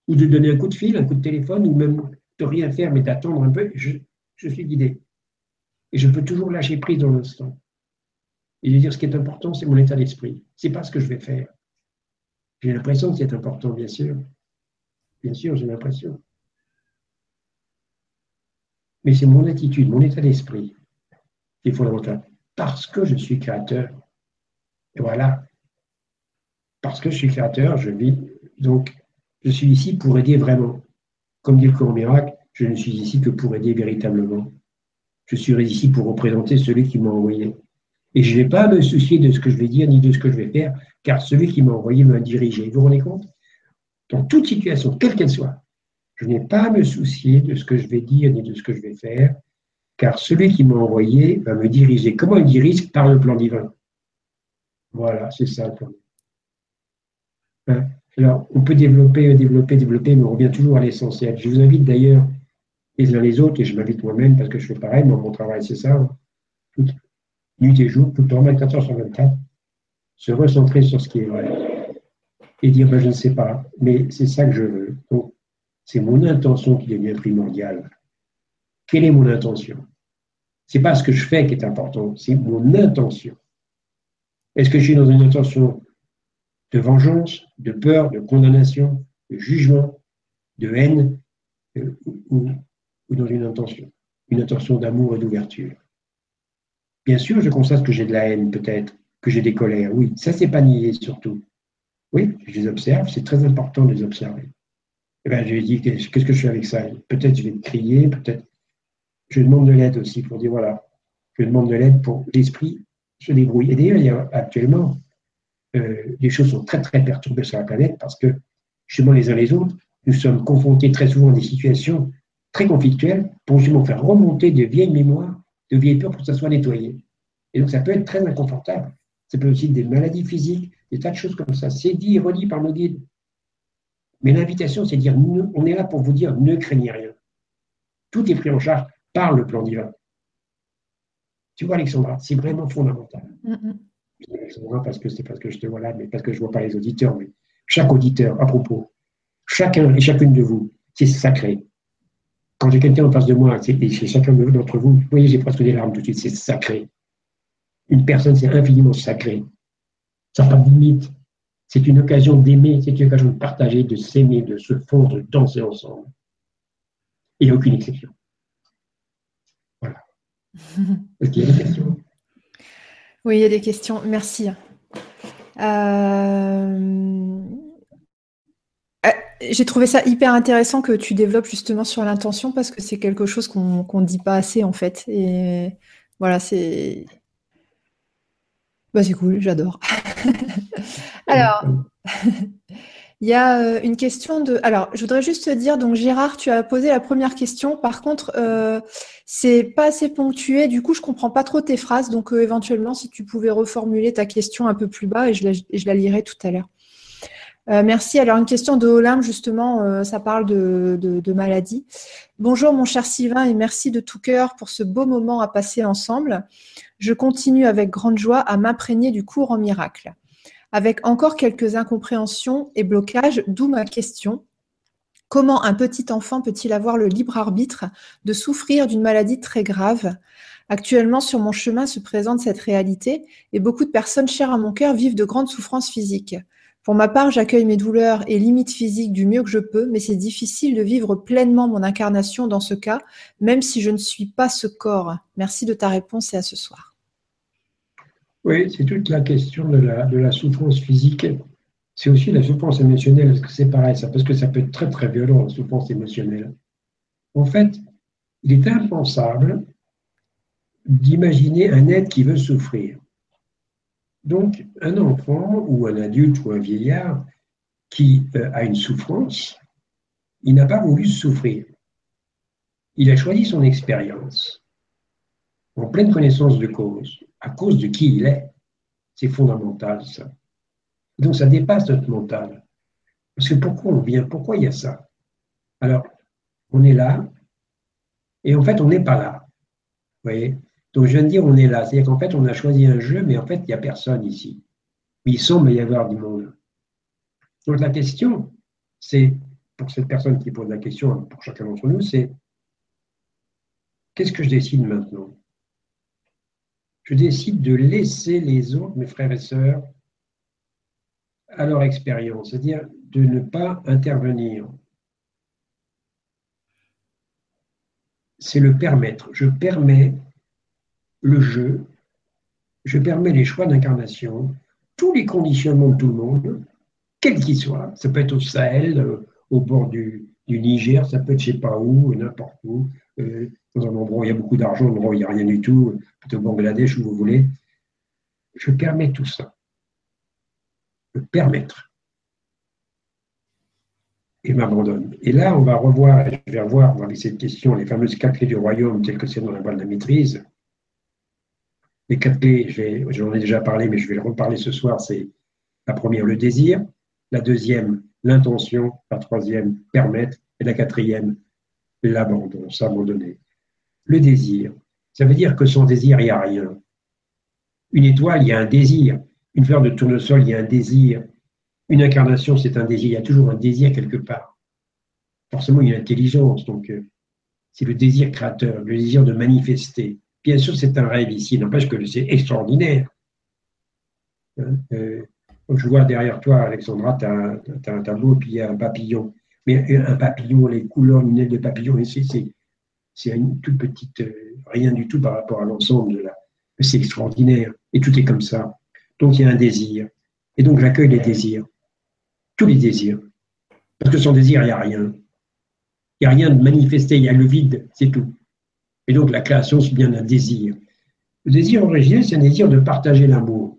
ou de donner un coup de fil, un coup de téléphone, ou même de rien faire, mais d'attendre un peu, je, je suis guidé. Et je peux toujours lâcher prise dans l'instant. Et je dire, ce qui est important, c'est mon état d'esprit. Ce n'est pas ce que je vais faire. J'ai l'impression que c'est important, bien sûr. Bien sûr, j'ai l'impression. Mais c'est mon attitude, mon état d'esprit qui est fondamental. Parce que je suis créateur. Et voilà. Parce que je suis créateur, je vis. Donc, je suis ici pour aider vraiment. Comme dit le cours miracle, je ne suis ici que pour aider véritablement. Je suis ici pour représenter celui qui m'a envoyé. Et je ne vais pas me soucier de ce que je vais dire ni de ce que je vais faire, car celui qui m'a envoyé m'a dirigé. Vous vous rendez compte? Dans toute situation, quelle qu'elle soit, je n'ai pas à me soucier de ce que je vais dire ni de ce que je vais faire, car celui qui m'a envoyé va me diriger. Comment il dirige? Par le plan divin. Voilà, c'est ça le plan. Hein? Alors, on peut développer, développer, développer, mais on revient toujours à l'essentiel. Je vous invite d'ailleurs, les uns les autres, et je m'invite moi-même parce que je fais pareil, moi, mon travail, c'est ça, hein. Nuit et jour, tout le temps, 24 heures sur 24, se recentrer sur ce qui est vrai et dire, ben, je ne sais pas, mais c'est ça que je veux. C'est mon intention qui devient primordiale. Quelle est mon intention? Ce n'est pas ce que je fais qui est important, c'est mon intention. Est-ce que je suis dans une intention de vengeance, de peur, de condamnation, de jugement, de haine, euh, ou, dans une intention, une intention d'amour et d'ouverture Bien sûr, je constate que j'ai de la haine, peut-être, que j'ai des colères, oui, ça c'est pas nier surtout. Oui, je les observe, c'est très important de les observer. Eh bien, je lui dit, qu'est-ce que je fais avec ça? Peut-être je vais crier, peut-être. Je demande de l'aide aussi pour dire, voilà, je demande de l'aide pour l'esprit se débrouille. Et d'ailleurs, actuellement, euh, les choses sont très, très perturbées sur la planète parce que, justement, les uns les autres, nous sommes confrontés très souvent à des situations très conflictuelles pour justement faire remonter de vieilles mémoires, de vieilles peurs pour que ça soit nettoyé. Et donc, ça peut être très inconfortable. Ça peut aussi être des maladies physiques, des tas de choses comme ça. C'est dit et redit par nos guides. Mais l'invitation, c'est de dire, on est là pour vous dire, ne craignez rien. Tout est pris en charge par le plan divin. Tu vois, Alexandra, c'est vraiment fondamental. Alexandra, parce que c'est parce que je te vois là, mais parce que je ne vois pas les auditeurs. Mais chaque auditeur, à propos, chacun et chacune de vous, c'est sacré. Quand j'ai quelqu'un en face de moi, et chez chacun d'entre vous, vous voyez, j'ai presque des larmes tout de suite, c'est sacré. Une personne, c'est infiniment sacré. Ça n'a pas de limite. C'est une occasion d'aimer, c'est une occasion de partager, de s'aimer, de se fondre, de danser ensemble. a aucune exception. Voilà. Est-ce qu'il y a des questions? Oui, il y a des questions. Merci. Euh, j'ai trouvé ça hyper intéressant que tu développes justement sur l'intention parce que c'est quelque chose qu'on ne dit pas assez en fait. Et voilà, c'est. Bah, c'est cool, j'adore. Alors, il y a euh, une question de. Alors, je voudrais juste te dire, donc Gérard, tu as posé la première question. Par contre, euh, c'est pas assez ponctué. Du coup, je comprends pas trop tes phrases. Donc, euh, éventuellement, si tu pouvais reformuler ta question un peu plus bas, et je la, lirai tout à l'heure. Merci. Alors, une question de Olympe, justement, ça parle de, de, maladie. Bonjour, mon cher Sylvain, et merci de tout cœur pour ce beau moment à passer ensemble. Je continue avec grande joie à m'imprégner du cours en miracle avec encore quelques incompréhensions et blocages, d'où ma question. Comment un petit enfant peut-il avoir le libre arbitre de souffrir d'une maladie très grave? Actuellement, sur mon chemin se présente cette réalité et beaucoup de personnes chères à mon cœur vivent de grandes souffrances physiques. Pour ma part, j'accueille mes douleurs et limites physiques du mieux que je peux, mais c'est difficile de vivre pleinement mon incarnation dans ce cas, même si je ne suis pas ce corps. Merci de ta réponse et à ce soir. Oui, c'est toute la question de la, de la souffrance physique. C'est aussi la souffrance émotionnelle, parce que c'est pareil, ça, parce que ça peut être très très violent, la souffrance émotionnelle. En fait, il est impensable d'imaginer un être qui veut souffrir. Donc, un enfant ou un adulte ou un vieillard qui euh, a une souffrance, il n'a pas voulu souffrir. Il a choisi son expérience en pleine connaissance de cause à cause de qui il est. C'est fondamental, ça. Donc, ça dépasse notre mental. Parce que pourquoi on vient Pourquoi il y a ça? Alors, on est là, et en fait, on n'est pas là. Vous voyez? Donc, je viens de dire on est là. C'est-à-dire qu'en fait, on a choisi un jeu, mais en fait, il n'y a personne ici. Il semble y avoir du monde. Donc, la question, c'est, pour cette personne qui pose la question, pour chacun d'entre nous, c'est qu'est-ce que je décide maintenant? Je décide de laisser les autres, mes frères et sœurs, à leur expérience, c'est-à-dire de ne pas intervenir. C'est le permettre. Je permets le jeu, je permets les choix d'incarnation, tous les conditionnements de tout le monde, quels qu'ils soient. Ça peut être au Sahel, euh, au bord du, Niger, ça peut être je ne sais pas où, n'importe où, euh, dans un endroit où il y a beaucoup d'argent, un endroit où il n'y a rien du tout, peut-être au Bangladesh, où vous voulez. Je permets tout ça. Je permettre. Et m'abandonne. Et là, on va revoir, je vais revoir dans cette question, les fameuses quatre clés du royaume, telles que c'est dans la voie de la maîtrise. Les quatre clés, j'en ai déjà parlé, mais je vais le reparler ce soir, c'est la première, le désir, la deuxième, l'intention, la troisième, permettre, et la quatrième, l'abandon, s'abandonner le désir. Ça veut dire que sans désir, il n'y a rien. Une étoile, il y a un désir. Une fleur de tournesol, il y a un désir. Une incarnation, c'est un désir. Il y a toujours un désir quelque part. Forcément, il y a une intelligence. Donc, euh, c'est le désir créateur, le désir de manifester. Bien sûr, c'est un rêve ici. N'empêche que c'est extraordinaire. Hein, euh, je vois derrière toi, Alexandra, tu as, un tableau, puis il y a un papillon. Mais un papillon, les couleurs lunettes de papillon, c'est c'est une toute petite, euh, rien du tout par rapport à l'ensemble de la. C'est extraordinaire. Et tout est comme ça. Donc il y a un désir. Et donc j'accueille les désirs. Tous les désirs. Parce que sans désir, il n'y a rien. Il n'y a rien de manifesté, il y a le vide, c'est tout. Et donc la création, c'est bien un désir. Le désir originel, c'est un désir de partager l'amour.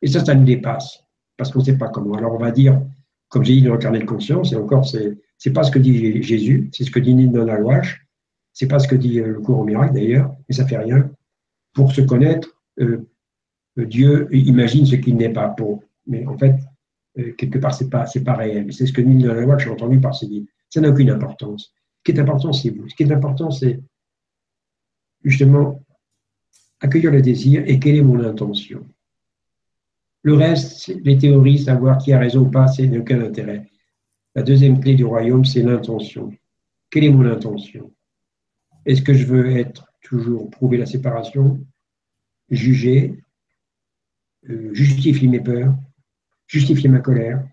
Et ça, ça nous dépasse. Parce qu'on ne sait pas comment. Alors on va dire, comme j'ai dit dans le carnet de conscience, et encore, c'est n'est pas ce que dit Jésus, c'est ce que dit Nindon Alwash, c'est pas ce que dit euh, le cours au miracle d'ailleurs, mais ça fait rien. Pour se connaître, euh, euh, Dieu imagine ce qu'il n'est pas pour. Mais en fait, quelque part, c'est pas, pas réel. C'est ce que loi que j'ai entendu par ces guides. Ça n'a aucune importance. Ce qui est important, c'est vous. Ce qui est important, c'est justement accueillir le désir et quelle est mon intention. Le reste, les théories, savoir qui a raison ou pas, c'est aucun intérêt. La deuxième clé du royaume, c'est l'intention. Quelle est mon intention? Est-ce que je veux être toujours prouver la séparation, juger, euh, justifier mes peurs, justifier ma colère,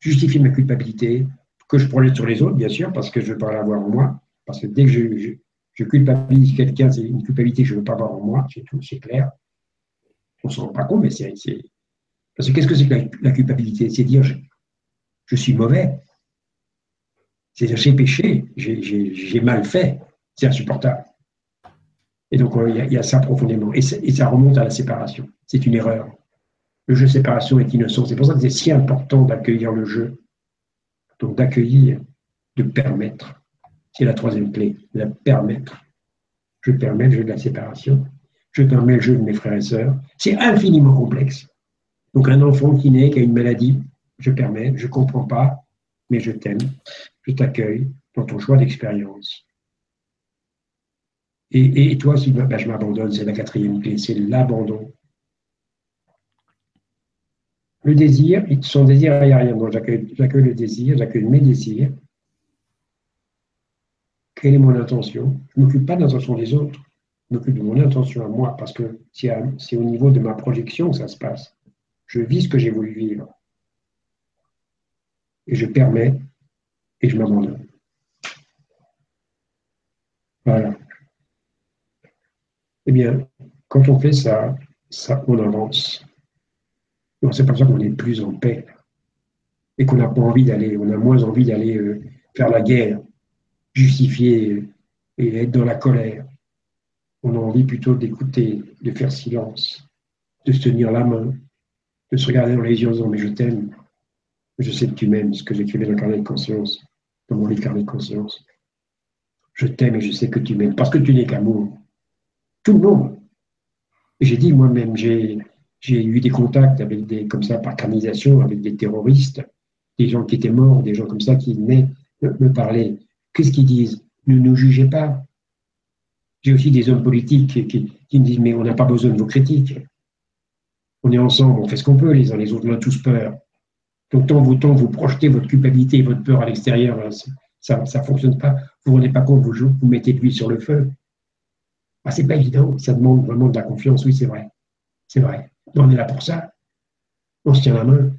justifier ma culpabilité, que je projette sur les autres, bien sûr, parce que je veux pas l'avoir en moi, Parce que dès que je, je, culpabilise quelqu'un, c'est une culpabilité que je ne veux pas avoir en moi, c'est tout, c'est clair. On ne s'en rend pas compte, mais c'est. Parce que qu'est-ce que c'est que la, culpabilité? C'est dire je, suis mauvais. C'est dire j'ai péché, j'ai mal fait. C'est insupportable. Et donc, il y, a ça profondément. Et, et ça remonte à la séparation. C'est une erreur. Le jeu séparation est innocent. C'est pour ça que c'est si important d'accueillir le jeu. Donc, d'accueillir, de permettre. C'est la troisième clé, de permettre. Je permets le jeu de la séparation. Je permets le jeu de mes frères et sœurs. C'est infiniment complexe. Donc, un enfant qui naît, qui a une maladie, je permets, je ne comprends pas, mais je t'aime, je t'accueille dans ton choix d'expérience. Et, toi, si ben, je m'abandonne, c'est la quatrième clé, c'est l'abandon. Le désir, son désir, il n'y a rien. Donc j'accueille le désir, j'accueille mes désirs. Quelle est mon intention? Je ne m'occupe pas de l'intention des autres, je m'occupe de mon intention à moi, parce que c'est au niveau de ma projection que ça se passe. Je vis ce que j'ai voulu vivre. Et je permets et je m'abandonne. Voilà. Eh bien, quand on fait ça, ça on avance. Pas ça qu'on est plus en paix et qu'on n'a pas envie d'aller, on a moins envie d'aller euh, faire la guerre, justifier et être dans la colère. On a envie plutôt d'écouter, de faire silence, de se tenir la main, de se regarder dans les yeux en disant Mais je t'aime, je sais que tu m'aimes, ce que j'écrivais dans le carnet de conscience, dans mon livre carnet de conscience. Je t'aime et je sais que tu m'aimes, parce que tu n'es qu'amour tout le monde. J'ai dit moi-même, j'ai, eu des contacts avec des, comme ça, par canalisation, avec des terroristes, des gens qui étaient morts, des gens comme ça qui venaient me parler. Qu'est-ce qu'ils disent? Ne nous jugez pas. J'ai aussi des hommes politiques qui, me disent Mais on n'a pas besoin de vos critiques. On est ensemble, on fait ce qu'on peut, les uns les autres, on a tous peur. Donc, tant vous, tant vous projetez votre culpabilité et votre peur à l'extérieur, ça ne fonctionne pas. Vous ne rendez pas compte, vous, vous mettez de l'huile sur le feu. Ah, c'est pas évident, ça demande vraiment de la confiance, oui, c'est vrai. C'est vrai. On est là pour ça. On se tient la main.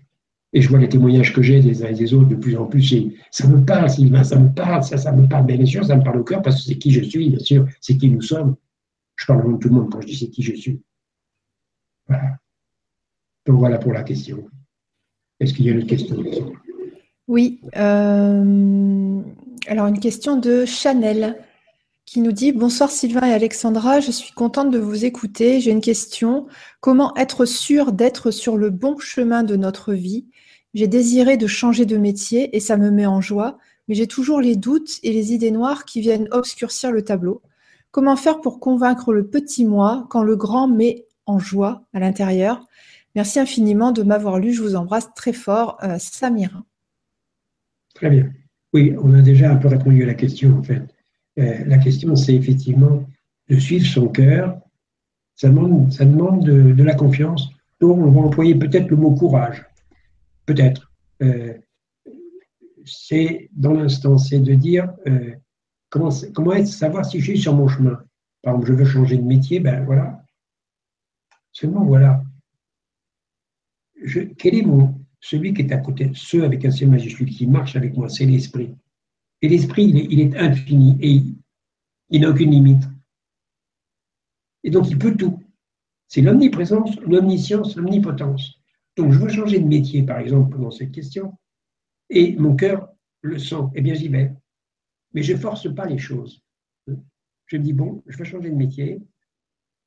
Et je vois les témoignages que j'ai des uns et des autres de plus en plus. Ça me parle, Sylvain, ça me parle, ça, ça me parle. bien sûr, ça me parle au cœur parce que c'est qui je suis, bien sûr, c'est qui nous sommes. Je parle au de tout le monde quand je dis c'est qui je suis. Voilà. Donc voilà pour la question. Est-ce qu'il y a une autre question? Oui. Euh, alors une question de Chanel qui nous dit Bonsoir Sylvain et Alexandra, je suis contente de vous écouter. J'ai une question. Comment être sûr d'être sur le bon chemin de notre vie? J'ai désiré de changer de métier et ça me met en joie, mais j'ai toujours les doutes et les idées noires qui viennent obscurcir le tableau. Comment faire pour convaincre le petit moi quand le grand met en joie à l'intérieur? Merci infiniment de m'avoir lu. Je vous embrasse très fort, euh, Samira. Très bien. Oui, on a déjà un peu répondu à la question en fait. Euh, la question, c'est effectivement de suivre son cœur. Ça demande, ça demande de, la confiance. Donc, on va employer peut-être le mot courage. Peut-être. Euh, c'est dans l'instant, c'est de dire euh, comment, comment être, savoir si je suis sur mon chemin. Par exemple, je veux changer de métier, ben voilà. Seulement voilà. Quel est mon, celui qui est à côté, ceux avec un C majuscule qui marche avec moi, c'est l'esprit. Et l'esprit, il, est, infini et il, n'a aucune limite. Et donc, il peut tout. C'est l'omniprésence, l'omniscience, l'omnipotence. Donc, je veux changer de métier, par exemple, dans cette question, et mon cœur le sent. Eh bien, j'y vais. Mais je ne force pas les choses. Je me dis, bon, je veux changer de métier,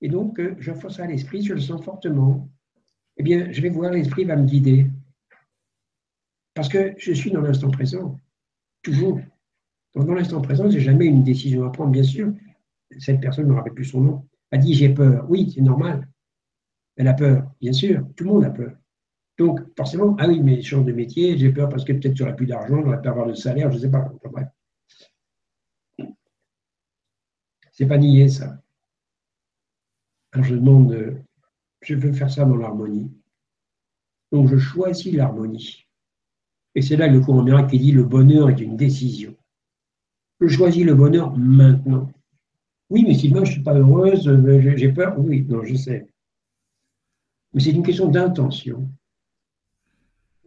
et donc, euh, je force à l'esprit, je le sens fortement. Eh bien, je vais voir, l'esprit va me guider. Parce que je suis dans l'instant présent, toujours dans l'instant présent, j'ai jamais une décision à prendre, bien sûr. Cette personne, ne me rappelle plus son nom, a dit j'ai peur. Oui, c'est normal. Elle a peur, bien sûr. Tout le monde a peur. Donc, forcément, ah oui, mais je change de métier, j'ai peur parce que peut-être j'aurai plus d'argent, j'aurai pas avoir de salaire, je ne sais pas. Bref. C'est pas nier ça. Alors je demande, je veux faire ça dans l'harmonie. Donc je choisis l'harmonie. Et c'est là le courant miracle qui dit le bonheur est une décision. Je choisis le bonheur maintenant. Oui, mais sinon je ne suis pas heureuse, j'ai peur. Oui, non, je sais. Mais c'est une question d'intention.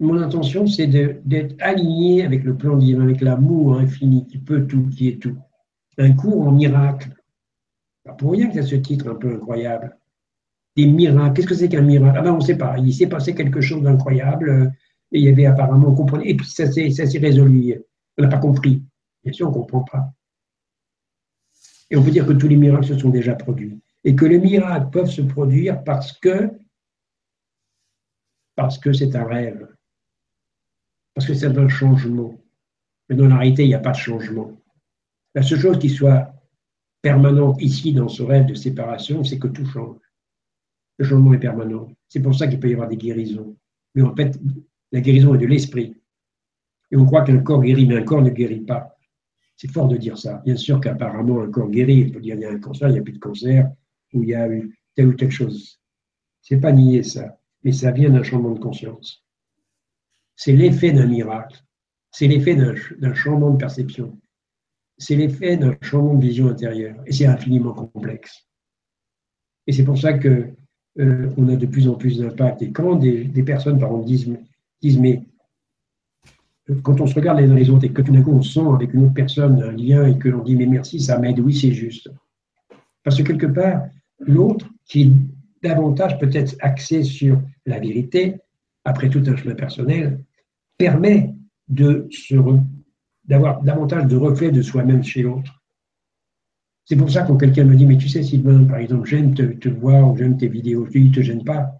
Mon intention, c'est d'être aligné avec le plan divin, avec l'amour infini qui peut tout, qui est tout. un cours en miracle. Pas pour rien que a ce titre un peu incroyable. Des miracles. Qu'est-ce que c'est qu'un miracle? Ah ben on ne sait pas. Il s'est passé quelque chose d'incroyable euh, et il y avait apparemment, on et puis ça s'est résolu. On n'a pas compris. Bien sûr, on ne comprend pas. Et on peut dire que tous les miracles se sont déjà produits. Et que les miracles peuvent se produire parce que parce que c'est un rêve. Parce que c'est un changement. Mais dans la réalité, il n'y a pas de changement. La seule chose qui soit permanente ici dans ce rêve de séparation, c'est que tout change. Le changement est permanent. C'est pour ça qu'il peut y avoir des guérisons. Mais en fait, la guérison est de l'esprit. Et on croit qu'un corps guérit, mais un corps ne guérit pas. C'est fort de dire ça. Bien sûr qu'apparemment, un corps guérit. Il peut dire qu'il y a un cancer, il n'y a plus de cancer, ou il y a eu telle ou telle chose. C'est pas nier ça, mais ça vient d'un changement de conscience. C'est l'effet d'un miracle. C'est l'effet d'un changement de perception c'est l'effet d'un changement de vision intérieure. Et c'est infiniment complexe. Et c'est pour ça que euh, on a de plus en plus d'impact. Et quand des, personnes, par exemple, disent, disent, mais euh, quand on se regarde les uns les autres et que tout d'un coup on sent avec une autre personne un lien et que l'on dit mais merci, ça m'aide, oui, c'est juste. Parce que quelque part, l'autre, qui est davantage peut-être axé sur la vérité, après tout un chemin personnel, permet de se d'avoir davantage de reflets de soi-même chez l'autre. C'est pour ça que quand quelqu'un me dit, mais tu sais, Sylvain, par exemple, j'aime te, voir ou j'aime tes vidéos, je lui dis, te gêne pas.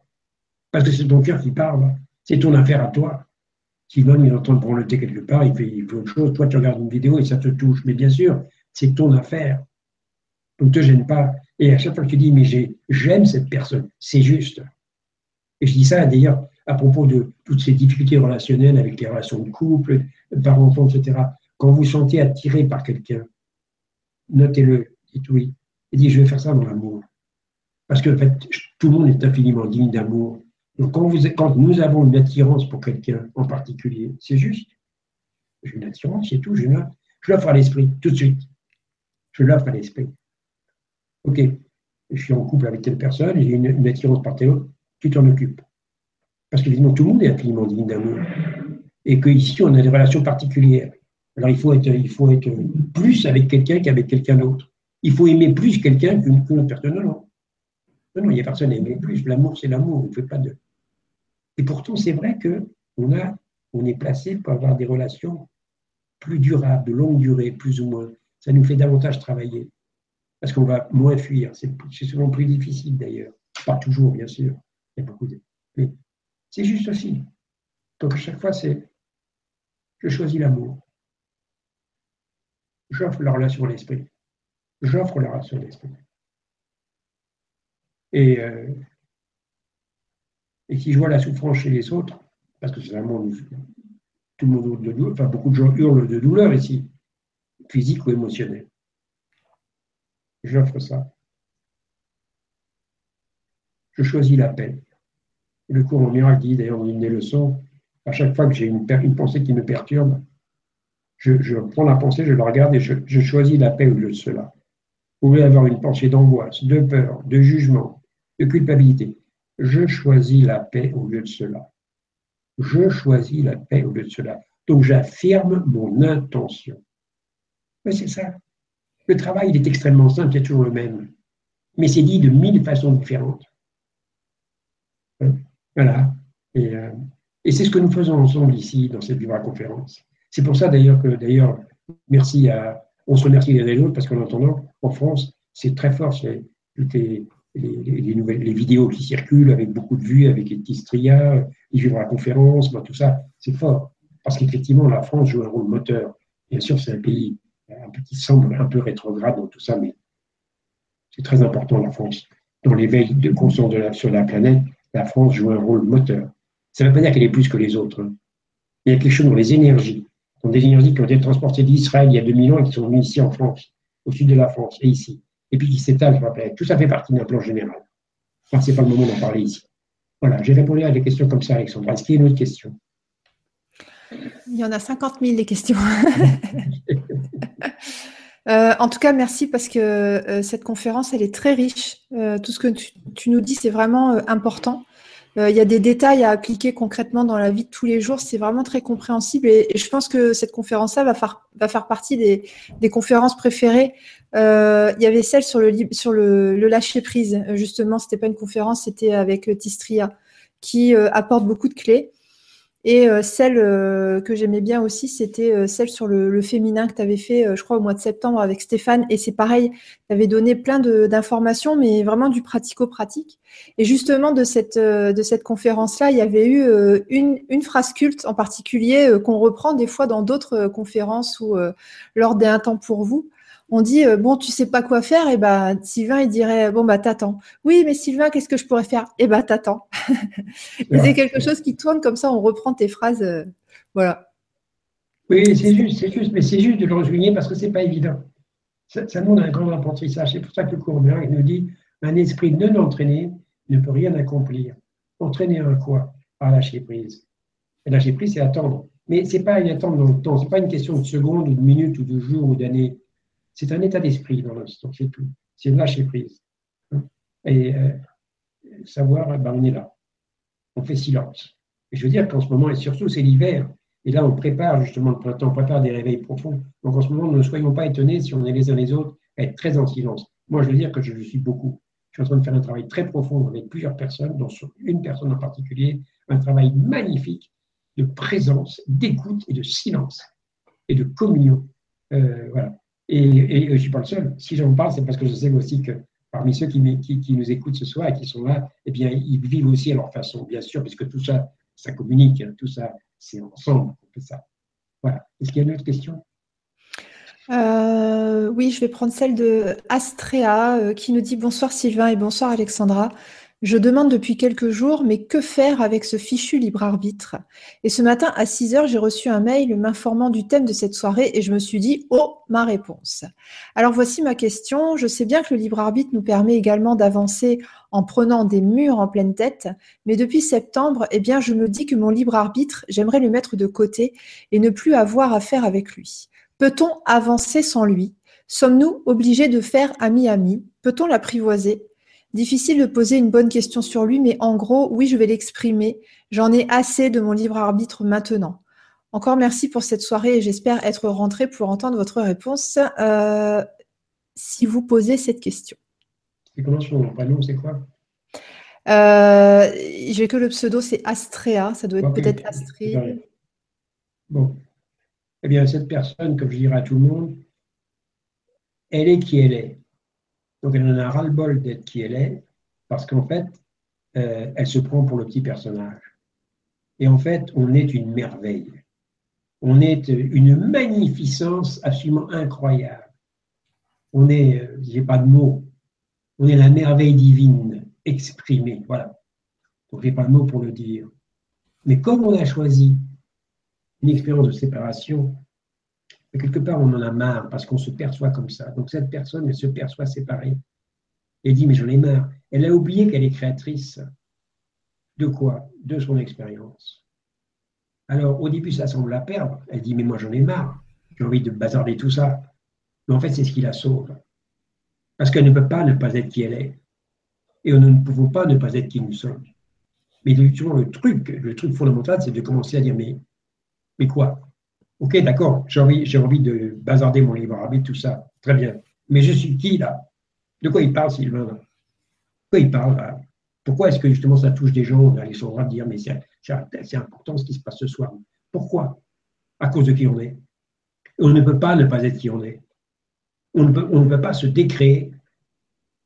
Parce que c'est ton cœur qui parle. C'est ton affaire à toi. Sylvain, il est en train de prendre le thé quelque part, il fait, il autre chose. Toi, tu regardes une vidéo et ça te touche. Mais bien sûr, c'est ton affaire. Donc, ne te gêne pas. Et à chaque fois que tu dis, mais j'aime cette personne, c'est juste. Et je dis ça d'ailleurs à propos de toutes ces difficultés relationnelles avec les relations de couple, par-enfant, etc. Quand vous sentez attiré par quelqu'un, notez-le, dites oui, et dites je vais faire ça dans l'amour. Parce que fait, tout le monde est infiniment digne d'amour. Donc quand, vous, quand nous avons une attirance pour quelqu'un en particulier, c'est juste. J'ai une attirance, c'est tout, je l'offre à l'esprit, tout de suite. Je l'offre à l'esprit. Ok, je suis en couple avec telle personne, j'ai une, une attirance par telle autre, tu t'en occupes. Parce qu'évidemment, tout le monde est infiniment digne d'amour. Et qu'ici, on a des relations particulières. Alors, il faut être, il faut être plus avec quelqu'un qu'avec quelqu'un d'autre. Il faut aimer plus quelqu'un qu'une autre personne. Non, non. Non, il n'y a personne à aimer plus. L'amour, c'est l'amour. On ne fait pas de. Et pourtant, c'est vrai qu'on a, on est placé pour avoir des relations plus durables, de longue durée, plus ou moins. Ça nous fait davantage travailler. Parce qu'on va moins fuir. C'est souvent plus difficile d'ailleurs. Pas toujours, bien sûr. Il y a beaucoup de. Mais c'est juste aussi. Donc à chaque fois, c'est je choisis l'amour. J'offre la relation à l'esprit. J'offre la relation à l'esprit. Et, euh, et si je vois la souffrance chez les autres, parce que c'est vraiment tout le monde de douleur, enfin beaucoup de gens hurlent de douleur ici, physique ou émotionnelle. J'offre ça. Je choisis la paix le cours en miracle dit d'ailleurs dans une des leçons, à chaque fois que j'ai une, pensée qui me perturbe, je, prends la pensée, je la regarde et je, choisis la paix au lieu de cela. Vous pouvez avoir une pensée d'angoisse, de peur, de jugement, de culpabilité. Je choisis la paix au lieu de cela. Je choisis la paix au lieu de cela. Donc j'affirme mon intention. Mais c'est ça. Le travail, il est extrêmement simple, c'est toujours le même. Mais c'est dit de mille façons différentes. Voilà. Euh, et, c'est ce que nous faisons ensemble ici, dans cette Vivra conférence. C'est pour ça d'ailleurs que, d'ailleurs, merci à, on se remercie les uns les autres parce qu'en entendant, en France, c'est très fort, c'est les, les, nouvelles, les vidéos qui circulent avec beaucoup de vues, avec Etistria, les Vivra conférence, tout ça, c'est fort. Parce qu'effectivement, la France joue un rôle moteur. Bien sûr, c'est un pays un qui semble un peu rétrograde dans tout ça, mais c'est très important, la France, dans l'éveil de conscience sur la planète la France joue un rôle moteur. Ça ne veut pas dire qu'elle est plus que les autres. Hein. Il y a quelque chose dans les énergies, dans des énergies qui ont été transportées d'Israël il y a 2000 ans et qui sont venues ici en France, au sud de la France et ici, et puis qui s'étalent sur la planète. Tout ça fait partie d'un plan général. Enfin, ce n'est pas le moment d'en parler ici. Voilà, j'ai répondu à des questions comme ça, Alexandra. Est-ce qu'il y a une autre question? Il y en a 50 000 des questions. Euh, en tout cas, merci parce que euh, cette conférence, elle est très riche. Euh, tout ce que tu, nous dis, c'est vraiment important. Il y a des détails à appliquer concrètement dans la vie de tous les jours. C'est vraiment très compréhensible et, je pense que cette conférence-là va faire, va faire partie des, conférences préférées. Il y avait celle sur le, sur le, le lâcher prise. Justement, c'était pas une conférence, c'était avec Tistria qui apporte beaucoup de clés. Et euh, celle euh, que j'aimais bien aussi, c'était euh, celle sur le, féminin que tu avais fait, je crois, au mois de septembre avec Stéphane. Et c'est pareil, tu avais donné plein d'informations, mais vraiment du pratico-pratique. Et justement, de cette, de cette conférence-là, il y avait eu une, une phrase culte en particulier qu'on reprend des fois dans d'autres conférences ou lors des Un temps pour vous on dit bon tu sais pas quoi faire et ben Sylvain il dirait bon bah t'attends. Oui mais Sylvain qu'est-ce que je pourrais faire? Et ben t'attends. C'est quelque chose qui tourne comme ça on reprend tes phrases euh, voilà. Oui c'est juste c'est juste mais c'est juste de le rejoigner parce que c'est pas évident. Ça, demande un grand apprentissage. C'est pour ça que le cours il nous dit un esprit non entraîné ne peut rien accomplir. Entraîner un quoi? Par lâcher prise. Et lâcher prise c'est attendre. Mais c'est pas une attente dans le temps. C'est pas une question de secondes ou de minutes ou de jours ou d'années c'est un état d'esprit dans l'instant, c'est tout. C'est lâcher prise. Et euh, savoir, ben, on est là. On fait silence. Et je veux dire qu'en ce moment, et surtout c'est l'hiver, et là on prépare justement le printemps, on prépare des réveils profonds. Donc en ce moment, ne soyons pas étonnés si on est les uns les autres à être très en silence. Moi, je veux dire que je le suis beaucoup. Je suis en train de faire un travail très profond avec plusieurs personnes, dont une personne en particulier, un travail magnifique de présence, d'écoute et de silence et de communion. Euh, voilà. Et, je ne suis pas le seul. Si j'en parle, c'est parce que je sais aussi que parmi ceux qui, qui, nous écoutent ce soir et qui sont là, eh bien, ils vivent aussi à leur façon, bien sûr, puisque tout ça, ça communique, hein, tout ça, c'est ensemble qu'on fait ça. Voilà. Est-ce qu'il y a une autre question? Euh, Oui, je vais prendre celle de Astrea euh, qui nous dit bonsoir Sylvain et bonsoir Alexandra. Je demande depuis quelques jours, mais que faire avec ce fichu libre arbitre? Et ce matin, à 6 heures, j'ai reçu un mail m'informant du thème de cette soirée et je me suis dit, oh, ma réponse. Alors voici ma question. Je sais bien que le libre arbitre nous permet également d'avancer en prenant des murs en pleine tête, mais depuis septembre, eh bien, je me dis que mon libre arbitre, j'aimerais le mettre de côté et ne plus avoir à faire avec lui. Peut-on avancer sans lui? Sommes-nous obligés de faire ami-ami? Peut-on l'apprivoiser? Difficile de poser une bonne question sur lui, mais en gros, oui, je vais l'exprimer. J'en ai assez de mon libre arbitre maintenant. Encore merci pour cette soirée et j'espère être rentrée pour entendre votre réponse euh, si vous posez cette question. Et comment son prénom, c'est quoi? Euh, J'ai que le pseudo, c'est Astrea. Ça doit être peut-être Astrid. Bon. Eh bien, cette personne, comme je dirais à tout le monde, elle est qui elle est. Donc elle en a ras-le-bol d'être qui elle est, parce qu'en fait, euh, elle se prend pour le petit personnage. Et en fait, on est une merveille. On est une magnificence absolument incroyable. On est, euh, j'ai pas de mots, on est la merveille divine exprimée. Voilà. Donc j'ai pas de mots pour le dire. Mais comme on a choisi une expérience de séparation, mais quelque part, on en a marre parce qu'on se perçoit comme ça. Donc cette personne, elle se perçoit séparée. Elle dit, mais j'en ai marre. Elle a oublié qu'elle est créatrice. De quoi? De son expérience. Alors au début, ça semble la perdre. Elle dit, mais moi j'en ai marre. J'ai envie de bazarder tout ça. Mais en fait, c'est ce qui la sauve. Parce qu'elle ne peut pas ne pas être qui elle est. Et nous ne pouvons pas ne pas être qui nous sommes. Mais le truc, le truc fondamental, c'est de commencer à dire, mais quoi? Ok, d'accord, j'ai envie, de bazarder mon libre arbitre, tout ça. Très bien. Mais je suis qui là? De quoi il parle, Sylvain? De quoi il parle là? Pourquoi est-ce que justement ça touche des gens? Ils sont droit de dire, mais c'est, important ce qui se passe ce soir. Pourquoi? À cause de qui on est? On ne peut pas ne pas être qui on est. On ne peut, on pas se décréer.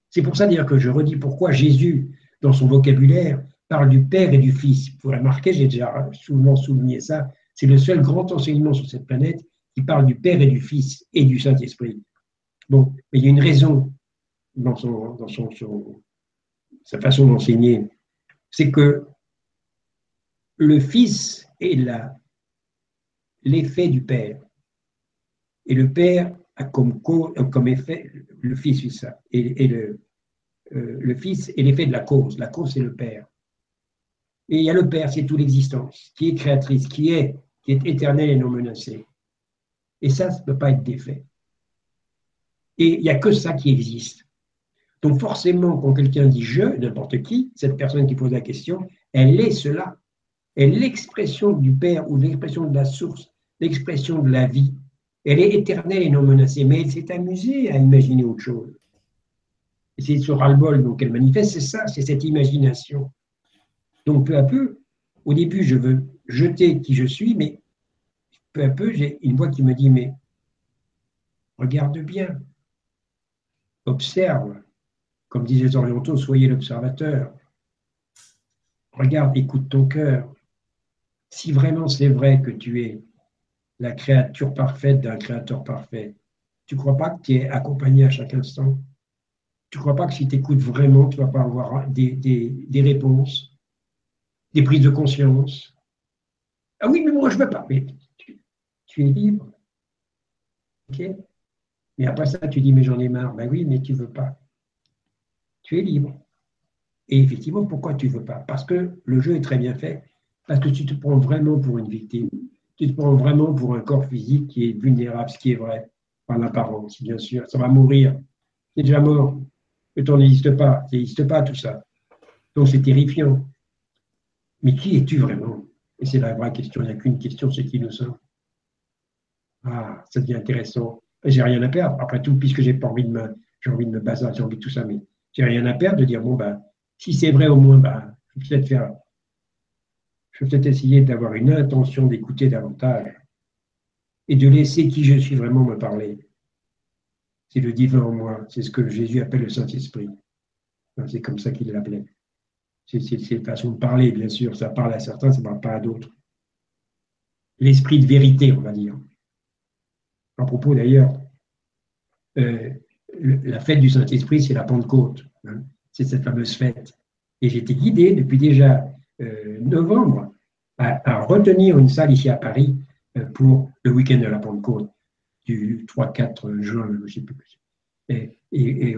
C'est pour ça dire que je redis pourquoi Jésus, dans son vocabulaire, parle du Père et du Fils. Vous remarquer, j'ai déjà souvent souligné ça, c'est le seul grand enseignement sur cette planète qui parle du Père et du Fils et du Saint-Esprit. Bon, mais il y a une raison dans, sa façon d'enseigner, c'est que le Fils est l'effet du Père. Et le Père a comme, comme effet, le Fils, c'est ça, et, le, euh, le Fils est l'effet de la cause. La cause, c'est le Père. Et il y a le Père, c'est toute l'existence, qui est créatrice, qui est qui est éternel et non menacé. Et ça, ça ne peut pas être défait. Et il n'y a que ça qui existe. Donc forcément, quand quelqu'un dit je, n'importe qui, cette personne qui pose la question, Elle est cela. Elle est l'expression du Père ou l'expression de la source, l'expression de la vie. Elle est éternelle et non menacée, mais elle s'est amusée à imaginer autre chose. Et c'est ce ras-le-bol donc elle manifeste, c'est ça, c'est cette imagination. Donc peu à peu, au début, je veux jeter qui je suis, mais peu à peu, j'ai une voix qui me dit, mais regarde bien, observe, comme disaient les orientaux, soyez l'observateur. Regarde, écoute ton cœur. Si vraiment c'est vrai que tu es la créature parfaite d'un créateur parfait, tu ne crois pas que tu es accompagné à chaque instant? Tu ne crois pas que si tu écoutes vraiment, tu vas pas avoir des, des, réponses, des prises de conscience? Ah oui, mais moi je ne veux pas. Mais tu, es libre. OK Mais après ça, tu dis, mais j'en ai marre. Ben oui, mais tu ne veux pas tu es libre. Et effectivement, pourquoi tu ne veux pas? Parce que le jeu est très bien fait, parce que tu te prends vraiment pour une victime, tu te prends vraiment pour un corps physique qui est vulnérable, ce qui est vrai, par l'apparence, bien sûr. Ça va mourir, c'est déjà mort. Le temps n'existe pas, ça n'existe pas tout ça. Donc c'est terrifiant. Mais qui es-tu vraiment? Et c'est la vraie question, il n'y a qu'une question, c'est qui nous sommes. Ah, ça devient intéressant. J'ai rien à perdre. Après tout, puisque j'ai pas envie de me, j'ai envie de me j'ai envie de tout ça, mais j'ai rien à perdre de dire, bon, ben, si c'est vrai au moins, ben, je vais peut-être faire, je vais peut-être essayer d'avoir une intention d'écouter davantage et de laisser qui je suis vraiment me parler. C'est le divin en moi, c'est ce que Jésus appelle le Saint-Esprit. C'est comme ça qu'il l'appelait. C'est façon de parler, bien sûr. Ça parle à certains, ça ne parle pas à d'autres. L'esprit de vérité, on va dire. À propos d'ailleurs, euh, la fête du Saint-Esprit, c'est la Pentecôte. Hein. c'est cette fameuse fête. Et été guidé depuis déjà euh, novembre à, retenir une salle ici à Paris euh, pour le week-end de la Pentecôte, du 3-4 juin, je ne sais plus. Et,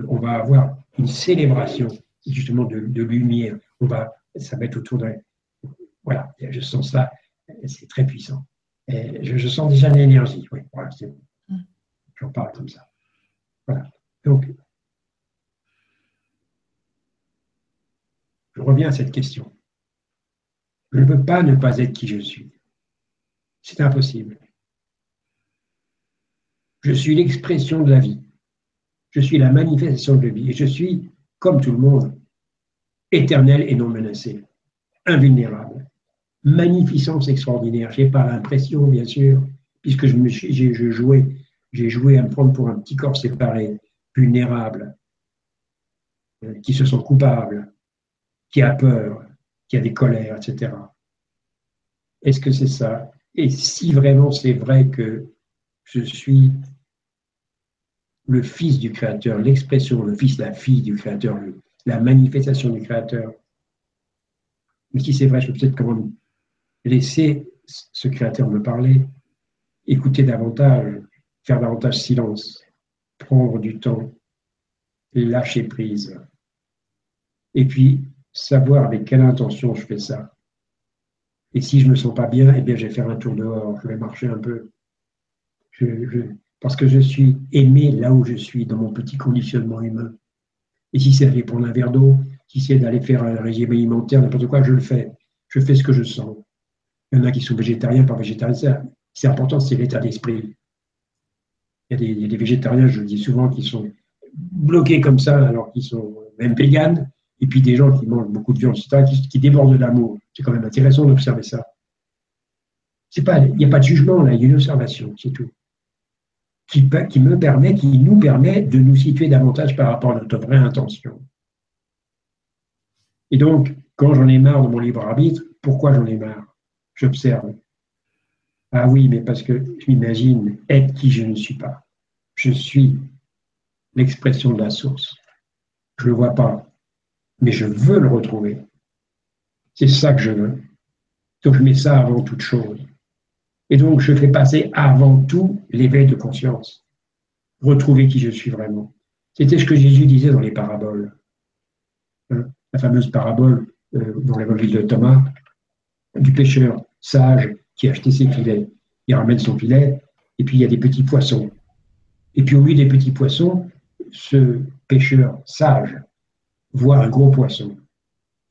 on va avoir une célébration justement de, lumière. On va, ça va être autour de. Voilà, je sens ça, c'est très puissant. Et je, sens déjà l'énergie. Oui, voilà, c'est bon. Mm. J'en parle comme ça. Voilà. Donc, je reviens à cette question. Je ne peux pas ne pas être qui je suis. C'est impossible. Je suis l'expression de la vie. Je suis la manifestation de la vie. Et je suis, comme tout le monde, éternel et non menacé, invulnérable. Magnificence extraordinaire. Je n'ai pas l'impression, bien sûr, puisque je, me j'ai, joué, j'ai joué à me prendre pour un petit corps séparé vulnérables, euh, qui se sont coupables, qui a peur, qui a des colères, etc. Est-ce que c'est ça? Et si vraiment c'est vrai que je suis le fils du Créateur, l'expression, le fils, la fille du Créateur, la manifestation du Créateur, mais si c'est vrai, je peux peut-être quand laisser ce Créateur me parler, écouter davantage, faire davantage silence prendre du temps, lâcher prise. Et puis, savoir avec quelle intention je fais ça. Et si je ne me sens pas bien, eh bien, je vais faire un tour dehors, je vais marcher un peu. parce que je suis aimé là où je suis, dans mon petit conditionnement humain. Et si c'est d'aller prendre un verre d'eau, si c'est d'aller faire un régime alimentaire, n'importe quoi, je le fais. Je fais ce que je sens. Il y en a qui sont végétariens, pas végétariens. C'est important, c'est l'état d'esprit. Il y, a des, végétariens, je le dis souvent, qui sont bloqués comme ça, alors qu'ils sont même véganes, et puis des gens qui mangent beaucoup de viande, etc., qui, débordent d'amour. C'est quand même intéressant d'observer ça. Pas, il n'y a pas de jugement là, il y a une observation, c'est tout. Qui, me permet, qui nous permet de nous situer davantage par rapport à notre vraie intention. Et donc, quand j'en ai marre de mon libre arbitre, pourquoi j'en ai marre? J'observe. Ah oui, mais parce que je m'imagine être qui je ne suis pas. Je suis l'expression de la source. Je ne le vois pas, mais je veux le retrouver. C'est ça que je veux. Donc je mets ça avant toute chose. Et donc je fais passer avant tout l'éveil de conscience. Retrouver qui je suis vraiment. C'était ce que Jésus disait dans les paraboles. Hein, la fameuse parabole euh, dans l'évangile de Thomas du pêcheur sage qui a acheté ses filets. Il ramène son filet, et puis il y a des petits poissons. Et puis au milieu des petits poissons, ce pêcheur sage voit un gros poisson.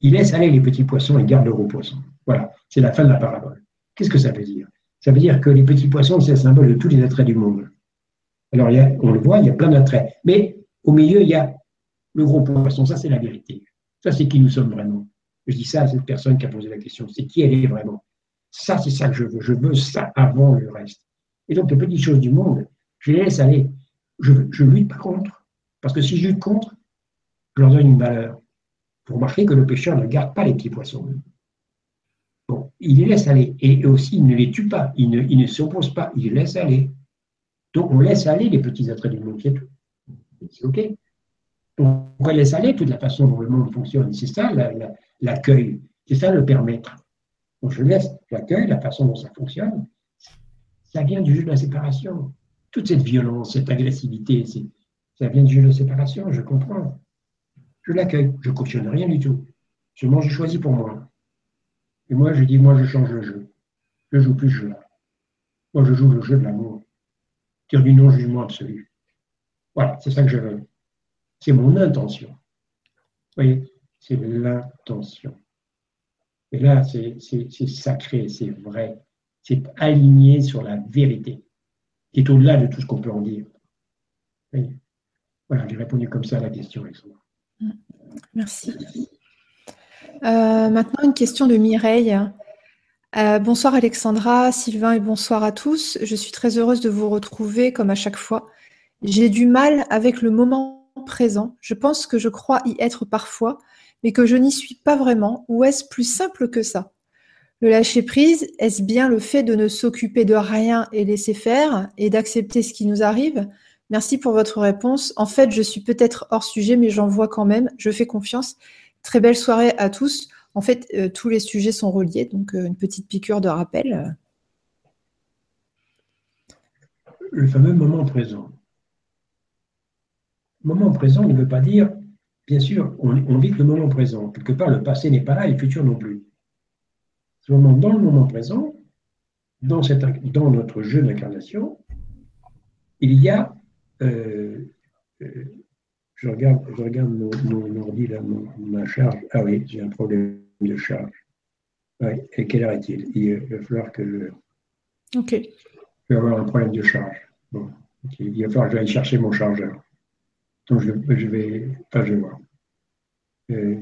il laisse aller les petits poissons et garde le gros poisson. Voilà, c'est la fin de la parabole. Qu'est-ce que ça veut dire? Ça veut dire que les petits poissons, c'est le symbole de tous les attraits du monde. Alors, on le voit, il y a plein d'attraits. Mais au milieu, il y a le gros poisson. Ça, c'est la vérité. Ça, c'est qui nous sommes vraiment. Je dis ça à cette personne qui a posé la question. C'est qui elle est vraiment. Ça, c'est ça que je veux. Je veux ça avant le reste. Et donc, les petites choses du monde, je les laisse aller. Je ne lutte pas contre. Parce que si je lutte contre, je leur donne une valeur. Vous remarquez que le pêcheur ne garde pas les petits poissons. Il les laisse aller. Et aussi, il ne les tue pas. Il ne, ne s'oppose pas. Il les laisse aller. Donc, on laisse aller les petits attraits du monde. C'est tout. C'est OK. On laisse aller toute la façon dont le monde fonctionne. C'est ça l'accueil. C'est ça le permettre. Donc, je laisse l'accueil, la façon dont ça fonctionne. Ça vient du jeu de la séparation. Toute cette violence, cette agressivité, ça vient du jeu de la séparation, je comprends. Je l'accueille, je ne cautionne rien du tout. Seulement, je choisis pour moi. Et moi, je dis, moi, je change le jeu. Je joue plus ce jeu-là. Moi, je joue le jeu de l'amour. Tire du non-jugement absolu. Voilà, c'est ça que je veux. C'est mon intention. Vous voyez, c'est l'intention. Et là, c'est sacré, c'est vrai. C'est aligné sur la vérité, qui est au-delà de tout ce qu'on peut en dire. Voilà, j'ai répondu comme ça à la question, Alexandra. Merci. Euh, maintenant, une question de Mireille. Euh, bonsoir Alexandra, Sylvain et bonsoir à tous. Je suis très heureuse de vous retrouver comme à chaque fois. J'ai du mal avec le moment présent. Je pense que je crois y être parfois, mais que je n'y suis pas vraiment. Ou est-ce plus simple que ça? Le lâcher-prise, est-ce bien le fait de ne s'occuper de rien et laisser faire et d'accepter ce qui nous arrive? Merci pour votre réponse. En fait, je suis peut-être hors sujet, mais j'en vois quand même. Je fais confiance. Très belle soirée à tous. En fait, euh, tous les sujets sont reliés, donc euh, une petite piqûre de rappel. Le fameux moment présent. Moment présent ne veut pas dire, bien sûr, on, vit le moment présent. Quelque part, le passé n'est pas là et le futur non plus. Seulement, dans le moment présent, dans notre jeu d'incarnation, il y a euh, je regarde, je regarde mon, mon ordi, là, ma charge. Ah oui, j'ai un problème de charge. Et quelle heure est-il? Il va falloir que je. Ok. Je vais avoir un problème de charge. Bon, Il va falloir que j'aille chercher mon chargeur. Donc je, je vais. Enfin, je vais voir. Euh,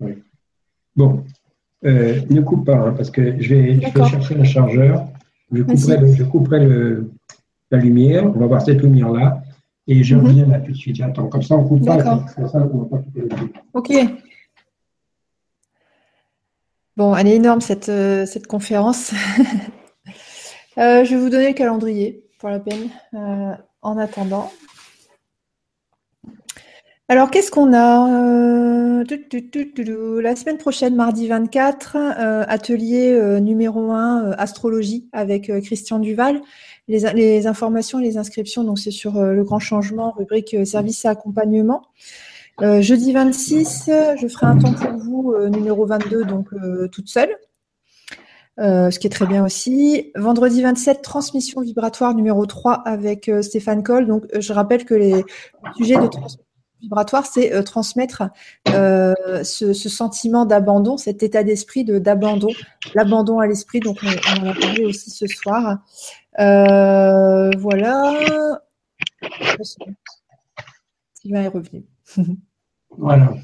oui. Bon, euh, ne coupe pas, hein, parce que je vais, je vais chercher un chargeur. Je couperai, je couperai la lumière, on va voir cette lumière-là, et je mhm. reviens là tout de suite. Attends, comme ça on coupe pas. Comme ça, on va pas couper le Ok. Bon, elle est énorme cette, euh, cette conférence. euh, je vais vous donner le calendrier pour la peine. Euh, en attendant. Alors, qu'est-ce qu'on a euh, La semaine prochaine, mardi 24, euh, atelier euh, numéro 1, astrologie avec Christian Duval. Les, informations, les inscriptions, donc c'est sur le grand changement, rubrique service et accompagnement. jeudi 26, je ferai un temps pour vous, numéro 22, donc toute seule. ce qui est très bien aussi. Vendredi 27, transmission vibratoire numéro 3 avec Stéphane Coll. Donc, je rappelle que les sujets de transmission vibratoire, c'est euh, transmettre euh, ce, sentiment d'abandon, cet état d'esprit de d'abandon, l'abandon à l'esprit. Donc, on, en a parlé aussi ce soir. Euh, voilà. Sylvain est revenu. voilà.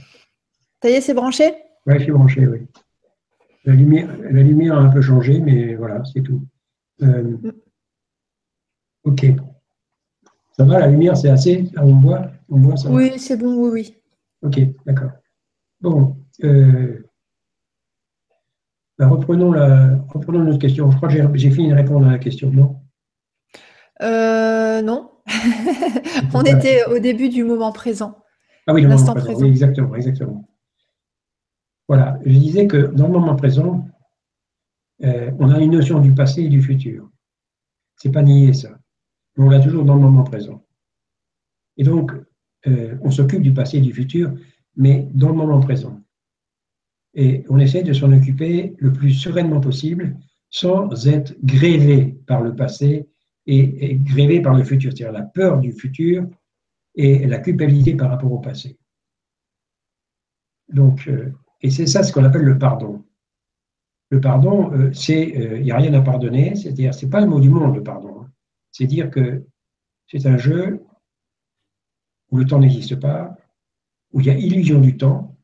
Ça y est, c'est branché? Oui, c'est branché, oui. La lumière, la lumière a un peu changé, mais voilà, c'est tout. Mm. ok. Ça va, la lumière, c'est assez On voit oui, c'est bon, oui, oui. Ok, d'accord. Bon, euh, bah, reprenons, la, reprenons notre question. Je crois que j'ai fini de répondre à la question, non? Euh, Non. On était au début du moment présent. Ah oui, le moment présent. Oui, exactement, exactement. Voilà, je disais que dans le moment présent, euh, on a une notion du passé et du futur. C'est pas nier ça. On l'a toujours dans le moment présent. Et donc, euh, on s'occupe du passé et du futur, mais dans le moment présent. Et on essaie de s'en occuper le plus sereinement possible sans être grévé par le passé et, grévé par le futur. C'est-à-dire la peur du futur et la culpabilité par rapport au passé. Donc, euh, et c'est ça ce qu'on appelle le pardon. Le pardon, euh, c'est, il n'y a rien à pardonner, c'est-à-dire, c'est pas le mot du monde, le pardon. C'est dire que c'est un jeu où le temps n'existe pas, où il y a illusion du temps,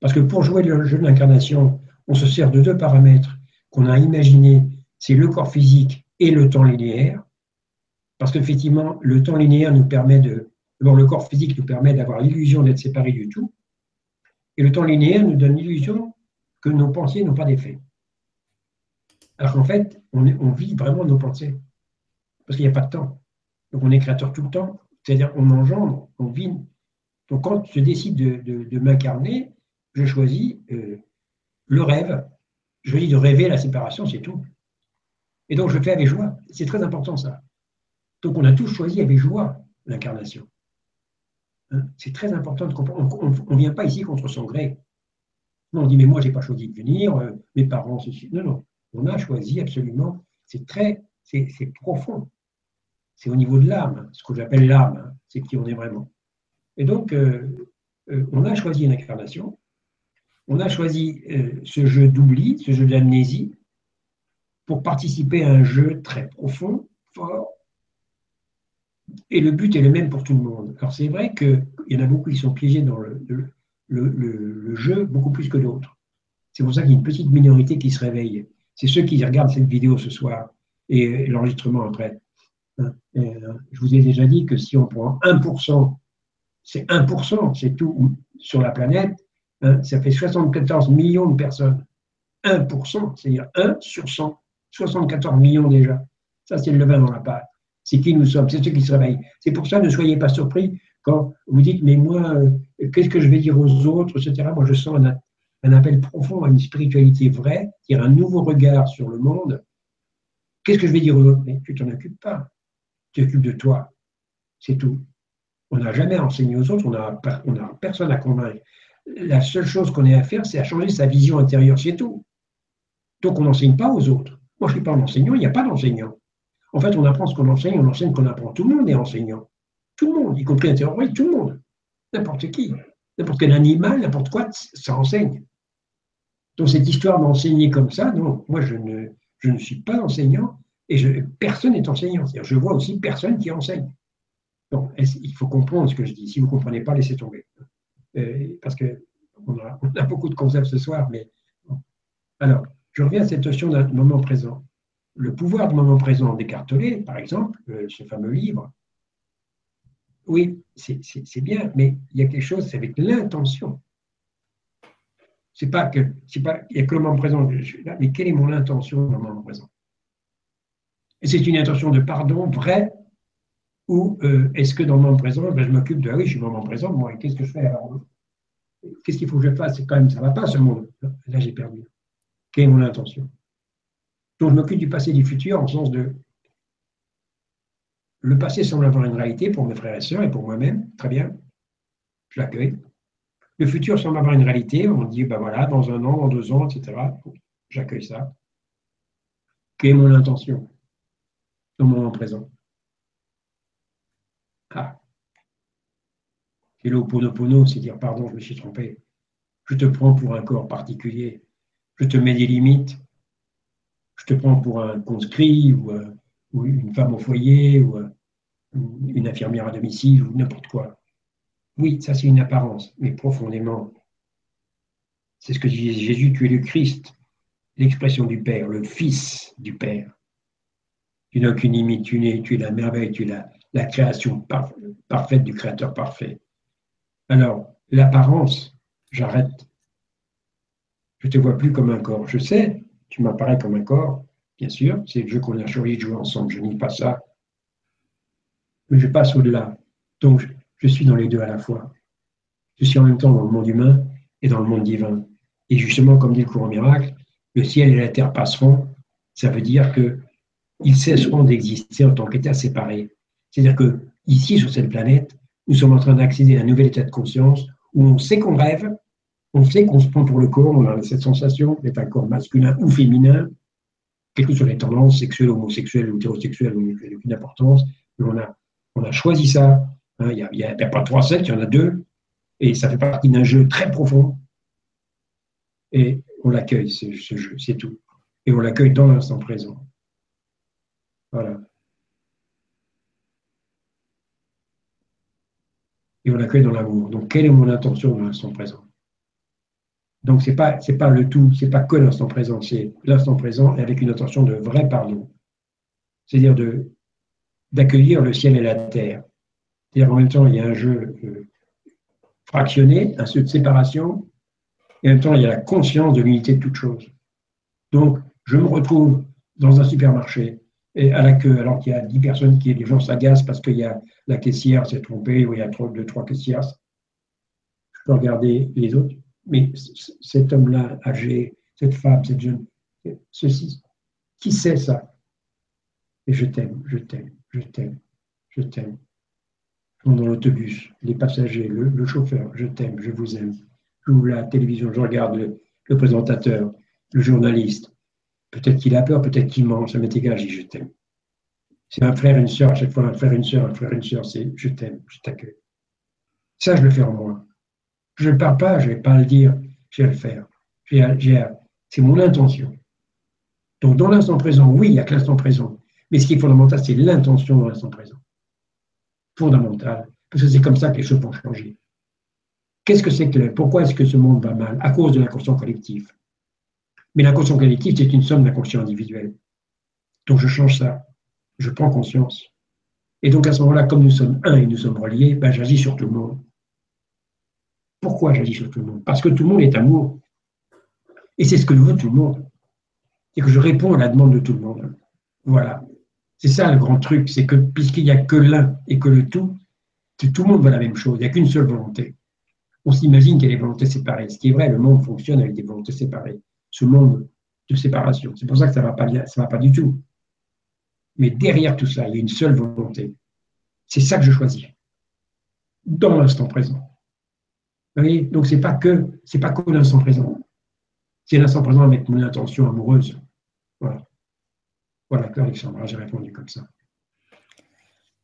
parce que pour jouer le jeu de l'incarnation, on se sert de deux paramètres qu'on a imaginés, c'est le corps physique et le temps linéaire, parce qu'effectivement, le temps linéaire nous permet de, le corps physique nous permet d'avoir l'illusion d'être séparé du tout, et le temps linéaire nous donne l'illusion que nos pensées n'ont pas d'effet. Alors qu'en fait, on, vit vraiment nos pensées, parce qu'il n'y a pas de temps. Donc on est créateur tout le temps, c'est-à-dire on engendre, on vit. Donc quand je décide de, m'incarner, je choisis euh, le rêve, je choisis de rêver la séparation, c'est tout. Et donc je fais avec joie. C'est très important ça. Donc on a tous choisi avec joie l'incarnation. Hein, c'est très important de comprendre. On ne vient pas ici contre son gré. on dit, mais moi, je n'ai pas choisi de venir, euh, mes parents, ceci. Non, non. On a choisi absolument. C'est très, c'est profond. C'est au niveau de l'âme, ce que j'appelle l'âme. Hein, c'est qui on est vraiment. Et donc, euh, euh, on a choisi une incarnation. On a choisi ce jeu d'oubli, ce jeu d'amnésie, pour participer à un jeu très profond, fort, et le but est le même pour tout le monde. Alors c'est vrai qu'il y en a beaucoup qui sont piégés dans le, le, jeu beaucoup plus que d'autres. C'est pour ça qu'il y a une petite minorité qui se réveille. C'est ceux qui regardent cette vidéo ce soir et l'enregistrement après. Euh, je vous ai déjà dit que si on prend 1%, c'est 1%, c'est tout sur la planète, hein, ça fait 74 millions de personnes. 1%, c'est-à-dire 1 sur 100, 74 millions déjà. Ça, c'est le levain dans la pâte c'est qui nous sommes, c'est ceux qui se réveillent. C'est pour ça, ne soyez pas surpris quand vous dites, mais moi, euh, qu'est-ce que je vais dire aux autres, etc. Moi, je sens un, appel profond à une spiritualité vraie, qui un nouveau regard sur le monde. Qu'est-ce que je vais dire aux autres? Mais tu t'en occupes pas. Tu t'occupes de toi. C'est tout. On n'a jamais enseigné aux autres, on n'a on personne à convaincre. La seule chose qu'on ait à faire, c'est à changer sa vision intérieure, c'est tout. Donc on n'enseigne pas aux autres. Moi, je ne suis pas un enseignant, il n'y a pas d'enseignant. En fait, on apprend ce qu'on enseigne, on enseigne qu'on apprend. Tout le monde est enseignant. Tout le monde, y compris terroriste, tout le monde. N'importe qui. N'importe quel animal, n'importe quoi, ça enseigne. Donc cette histoire d'enseigner comme ça, non, moi je ne, je ne suis pas enseignant et personne n'est enseignant. C'est-à-dire, je vois aussi personne qui enseigne. Donc il faut comprendre ce que je dis. Si vous ne comprenez pas, laissez tomber. Euh, parce qu'on a, beaucoup de concepts ce soir, mais Alors, je reviens à cette notion d'un moment présent le pouvoir du moment présent d'Écartelet, par exemple, euh, ce fameux livre, oui, c'est bien, mais il y a quelque chose, avec l'intention. C'est pas que, pas, il y a que le moment présent, mais quelle est mon intention dans le moment présent? Et c'est une intention de pardon vraie ou euh, est-ce que dans le moment présent, ben, je m'occupe de, ah oui, je suis dans le présent, moi, qu'est-ce que je fais alors? Qu'est-ce qu'il faut que je fasse? C'est quand même, ça ne va pas ce monde. Là, j'ai perdu. Quelle est mon intention? Donc je m'occupe du passé et du futur en sens de le passé semble avoir une réalité pour mes frères et sœurs et pour moi-même, très bien, je l'accueille. Le futur semble avoir une réalité, on dit, ben voilà, dans un an, dans deux ans, etc. J'accueille ça. Quelle est mon intention? Le moment présent Ah. Et l'oponopono, c'est dire, pardon, je me suis trompé. Je te prends pour un corps particulier. Je te mets des limites je te prends pour un conscrit ou, euh, une femme au foyer ou euh, une infirmière à domicile ou n'importe quoi. Oui, ça c'est une apparence, mais profondément, c'est ce que dit Jésus, tu es le Christ, l'expression du Père, le Fils du Père. Tu n'as aucune limite, tu es, tu es la merveille, tu es la, création parfaite du Créateur parfait. Alors, l'apparence, j'arrête. Je ne te vois plus comme un corps. Je sais, tu m'apparais comme un corps, bien sûr, c'est le jeu qu'on a choisi de jouer ensemble, je nie pas ça. Mais je passe au-delà. Donc, je suis dans les deux à la fois. Je suis en même temps dans le monde humain et dans le monde divin. Et justement, comme dit le courant miracle, le ciel et la terre passeront. Ça veut dire qu'ils cesseront d'exister en tant qu'état séparés. C'est-à-dire que ici, sur cette planète, nous sommes en train d'accéder à un nouvel état de conscience où on sait qu'on rêve, on sait qu'on se prend pour le corps, on a cette sensation d'être un corps masculin ou féminin, quelles que soient les tendances sexuelles, homosexuelles ou hétérosexuelles, ou aucune importance, on a, on a choisi ça. Hein, il n'y a, pas trois sets, il y en a deux. Et ça fait partie d'un jeu très profond. Et on l'accueille, ce jeu, c'est tout. Et on l'accueille dans l'instant présent. Voilà. Et on l'accueille dans l'amour. Donc, quelle est mon intention dans l'instant présent? Donc, ce n'est pas, pas le tout, ce n'est pas que l'instant présent, c'est l'instant présent avec une intention de vrai pardon. C'est-à-dire d'accueillir le ciel et la terre. C'est-à-dire en même temps, il y a un jeu euh, fractionné, un jeu de séparation, et en même temps, il y a la conscience de l'unité de toute chose. Donc, je me retrouve dans un supermarché et à la queue, alors qu'il y a dix personnes qui, les gens s'agacent parce qu'il y a la caissière s'est trompée ou il y a trop, deux, trois caissières. Je peux regarder les autres, mais cet homme-là, âgé, cette femme, cette jeune, ceci, qui sait ça? Et je t'aime, je t'aime, je t'aime, je t'aime. Dans l'autobus, les passagers, le, chauffeur, je t'aime, je vous aime. J'ouvre la télévision, je regarde le présentateur, le journaliste, Peut-être qu'il a peur, peut-être qu'il ment, ça m'est égal, je t'aime. C'est un frère, une soeur, à chaque fois un frère, une soeur, un frère, une soeur, c'est je t'aime, je t'accueille. Ça, je le fais en moi. Je ne parle pas, je ne vais pas le dire, je vais le faire. C'est mon intention. Donc, dans l'instant présent, oui, il n'y a que l'instant présent. Mais ce qui est fondamental, c'est l'intention dans l'instant présent. Fondamental. Parce que c'est comme ça que les choses vont changer. Qu'est-ce que c'est que pourquoi est-ce que ce monde va mal? À cause de l'inconscient collectif. Mais l'inconscient collectif, c'est une somme d'inconscient individuel. Donc je change ça. Je prends conscience. Et donc à ce moment-là, comme nous sommes un et nous sommes reliés, ben, j'agis sur tout le monde. Pourquoi j'agis sur tout le monde? Parce que tout le monde est amour. Et c'est ce que veut tout le monde. Et que je réponds à la demande de tout le monde. Voilà. C'est ça le grand truc, c'est que puisqu'il n'y a que l'un et que le tout, tout le monde veut la même chose. Il n'y a qu'une seule volonté. On s'imagine qu'il y a des volontés séparées. Ce qui est vrai, le monde fonctionne avec des volontés séparées ce monde de séparation. C'est pour ça que ça ne va, pas, va pas du tout. Mais derrière tout ça, il y a une seule volonté. C'est ça que je choisis. Dans l'instant présent. Vous voyez? Donc, ce n'est pas que, c'est pas que l'instant présent. C'est l'instant présent avec mon intention amoureuse. Voilà. Voilà, Alexandra, j'ai répondu comme ça.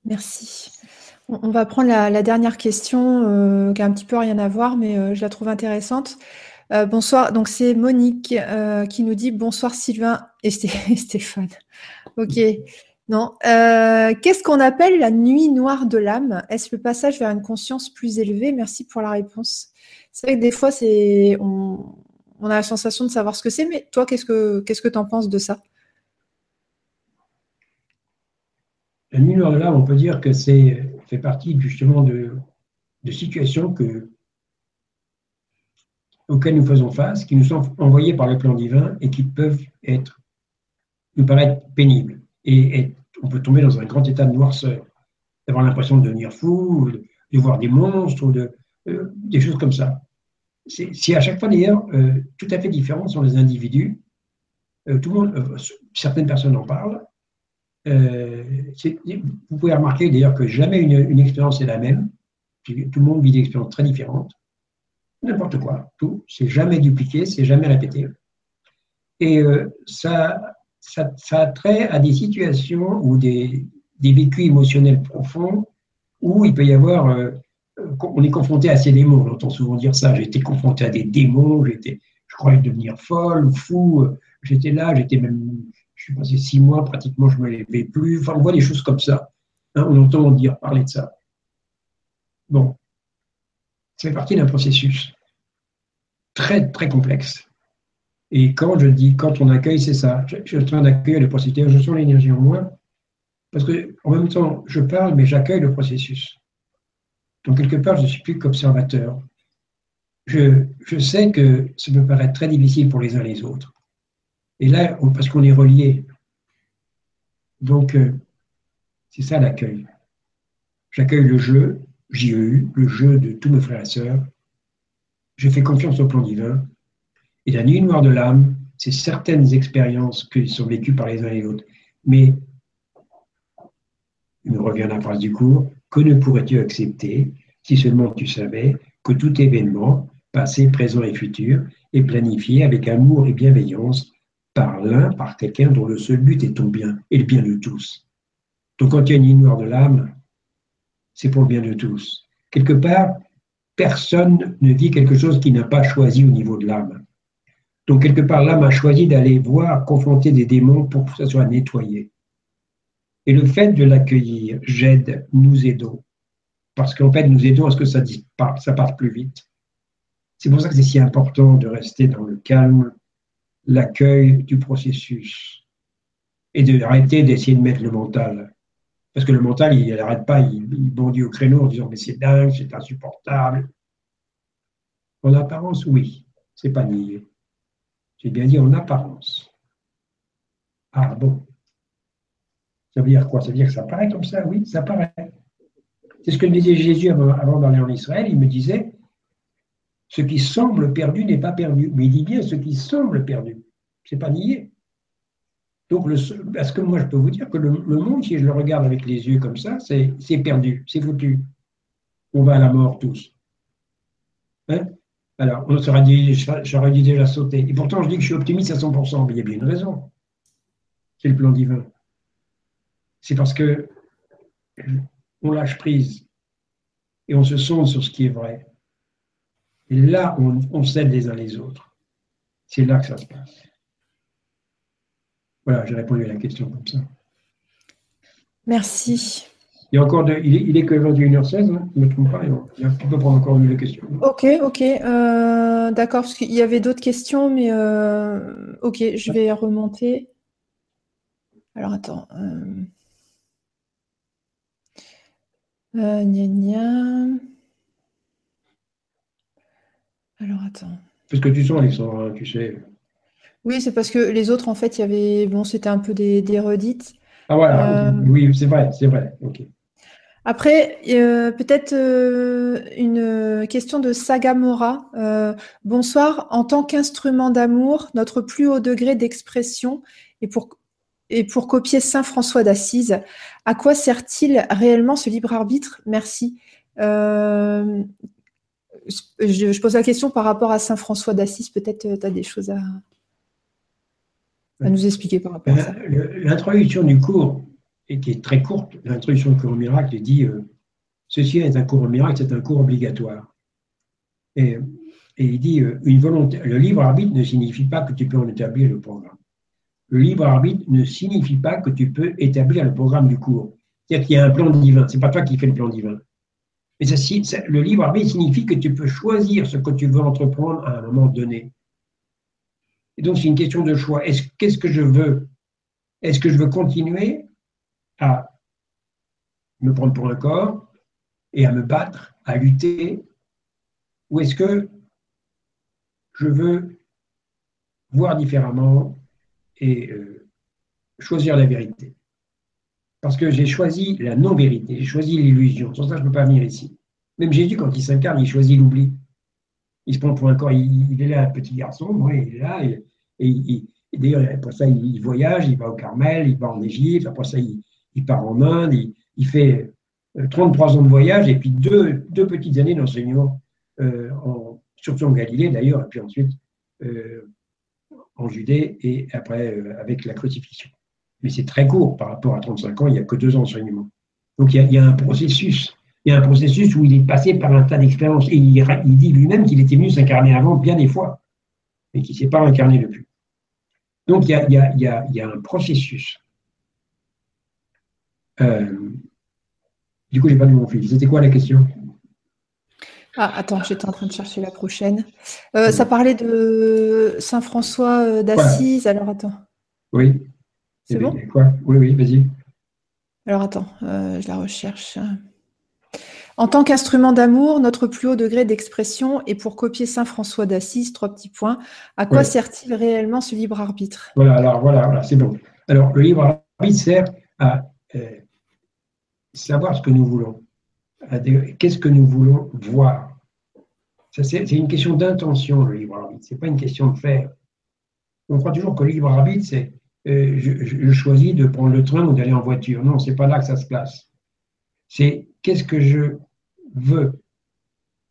Merci. On va prendre la, dernière question euh, qui a un petit peu rien à voir, mais euh, je la trouve intéressante. Euh, bonsoir, donc c'est Monique euh, qui nous dit bonsoir Sylvain et, Stéphane. Ok. Non. Euh, qu'est-ce qu'on appelle la nuit noire de l'âme? Est-ce le passage vers une conscience plus élevée? Merci pour la réponse. C'est vrai que des fois, c'est on, a la sensation de savoir ce que c'est, mais toi, qu'est-ce que qu'est-ce que tu en penses de ça? La nuit noire de l'âme, on peut dire que c'est fait partie justement de, de situations que auxquels nous faisons face, qui nous sont envoyés par le plan divin et qui peuvent être, nous paraître pénibles. Et, on peut tomber dans un grand état de noirceur, d'avoir l'impression de devenir fou, de voir des monstres, de, euh, des choses comme ça. C'est à chaque fois d'ailleurs euh, tout à fait différent sont les individus. Euh, tout le monde, certaines personnes en parlent. vous pouvez remarquer d'ailleurs que jamais une expérience est la même. Tout le monde vit des expériences très différentes n'importe quoi, tout, c'est jamais dupliqué, c'est jamais répété. Et euh, ça, ça, ça, a trait à des situations ou des, des, vécus émotionnels profonds où il peut y avoir, euh, on est confronté à ces démons, on entend souvent dire ça, j'ai été confronté à des démons, je croyais devenir folle, fou, j'étais là, j'étais même, je suis passé six mois, pratiquement je ne me levais plus, enfin on voit des choses comme ça, hein, on entend dire parler de ça. Bon, ça fait partie d'un processus très, très complexe. Et quand je dis, quand on accueille, c'est ça. Je, suis en train d'accueillir le processus. Je sens l'énergie en moi, parce que en même temps, je parle, mais j'accueille le processus. Donc, quelque part, je ne suis plus qu'observateur. Je, je, sais que ça peut paraître très difficile pour les uns les autres. Et là, parce qu'on est reliés. Donc, euh, c'est ça l'accueil. J'accueille le jeu, JEU, le jeu de tous mes frères et sœurs. Je fais confiance au plan divin. Et la nuit noire de l'âme, c'est certaines expériences qui sont vécues par les uns et les autres. Mais, il me revient la phrase du cours, que ne pourrais-tu accepter si seulement tu savais que tout événement, passé, présent et futur, est planifié avec amour et bienveillance par l'un, par quelqu'un dont le seul but est ton bien et le bien de tous? Donc quand il y une nuit noire de l'âme, c'est pour le bien de tous. Quelque part, personne ne vit quelque chose qu'il n'a pas choisi au niveau de l'âme. Donc, quelque part, l'âme a choisi d'aller voir, confronter des démons pour que ça soit nettoyé. Et le fait de l'accueillir, j'aide, nous aidons. Parce qu'en fait, nous aidons à ce que ça, ça parte plus vite. C'est pour ça que c'est si important de rester dans le calme, l'accueil du processus et d'arrêter d'essayer de mettre le mental. Parce que le mental, il n'arrête pas, il, bondit au créneau en disant mais c'est dingue, c'est insupportable. En apparence, oui, c'est pas nié. J'ai bien dit en apparence. Ah bon. Ça veut dire quoi? Ça veut dire que ça paraît comme ça? Oui, ça paraît. C'est ce que me disait Jésus avant, d'aller en Israël. Il me disait ce qui semble perdu n'est pas perdu. Mais il dit bien ce qui semble perdu. C'est pas nié. Donc, le, parce que moi, je peux vous dire que le, monde, si je le regarde avec les yeux comme ça, c'est perdu, c'est foutu. On va à la mort tous. Hein? Alors, on serait dit, j'aurais dit déjà sauter. Et pourtant, je dis que je suis optimiste à 100%, mais il y a bien une raison. C'est le plan divin. C'est parce que on lâche prise et on se sonde sur ce qui est vrai. Et là, on, on s'aide les uns les autres. C'est là que ça se passe. Voilà, j'ai répondu à la question comme ça. Merci. Il, y a encore il, est, que 21h16, hein, je ne me trompe pas, il y a, on peut prendre encore une question. Ok, ok, euh, d'accord, parce qu'il y avait d'autres questions, mais euh, ok, je vais remonter. Alors attends. Euh, euh gna, Alors attends. Parce que tu sens, Alexandre, hein, tu sais. Oui, c'est parce que les autres, en fait, il y avait, bon, c'était un peu des, des redites. Ah voilà, euh, oui, c'est vrai, c'est vrai. Ok. Après, euh, peut-être euh, une question de Sagamora. bonsoir. En tant qu'instrument d'amour, notre plus haut degré d'expression et pour, et pour copier Saint François d'Assise, à quoi sert-il réellement ce libre arbitre? Merci. je, je, pose la question par rapport à Saint François d'Assise. Peut-être tu as des choses à à nous ça L'introduction du cours, qui est très courte, l'introduction du cours miracle dit euh, Ceci est un cours miracle, c'est un cours obligatoire. Et, il dit euh, une volonté, Le libre arbitre ne signifie pas que tu peux en établir le programme. Le libre arbitre ne signifie pas que tu peux établir le programme du cours. C'est-à-dire qu'il y a un plan divin, ce n'est pas toi qui fais le plan divin. Mais le libre arbitre signifie que tu peux choisir ce que tu veux entreprendre à un moment donné. Et donc, c'est une question de choix. Qu'est-ce que je veux? Est-ce que je veux continuer à me prendre pour un corps et à me battre, à lutter? Ou est-ce que je veux voir différemment et euh, choisir la vérité? Parce que j'ai choisi la non-vérité, j'ai choisi l'illusion. Sans ça, je ne peux pas venir ici. Même Jésus, quand il s'incarne, il choisit l'oubli. Il se prend pour un corps, il, est là, petit garçon, moi, il est là, et d'ailleurs, après ça, il, voyage, il va au Carmel, il va en Égypte, après ça, il, part en Inde, il, fait 33 euh, ans de voyage et puis deux, petites années d'enseignement, euh, surtout en Galilée d'ailleurs, et puis ensuite euh, en Judée et après avec la crucifixion. Mais c'est très court par rapport à 35 ans, il n'y a que deux ans d'enseignement. Donc il y, a, un processus. Il y a un processus où il est passé par un tas d'expériences et il, il dit lui-même qu'il était venu s'incarner avant bien des fois et qu'il ne s'est pas incarné depuis. Donc, il y a, un processus. Euh, du coup, je n'ai pas vu mon fil. C'était quoi la question? Ah, attends, j'étais en train de chercher la prochaine. Euh, ça parlait de Saint François euh, d'Assise. Alors, attends. Oui. C'est bon? quoi? Oui, oui, vas-y. Alors, attends, je la recherche. En tant qu'instrument d'amour, notre plus haut degré d'expression est pour copier Saint François d'Assise, trois petits points. À quoi sert-il réellement ce libre arbitre? Voilà, alors voilà, c'est bon. Alors le libre arbitre sert à euh, savoir ce que nous voulons. Qu'est-ce que nous voulons voir C'est une question d'intention, le libre arbitre. Ce n'est pas une question de faire. On croit toujours que le libre arbitre, c'est euh, je, je, choisis de prendre le train ou d'aller en voiture. Non, ce n'est pas là que ça se place. C'est qu'est-ce que je veux,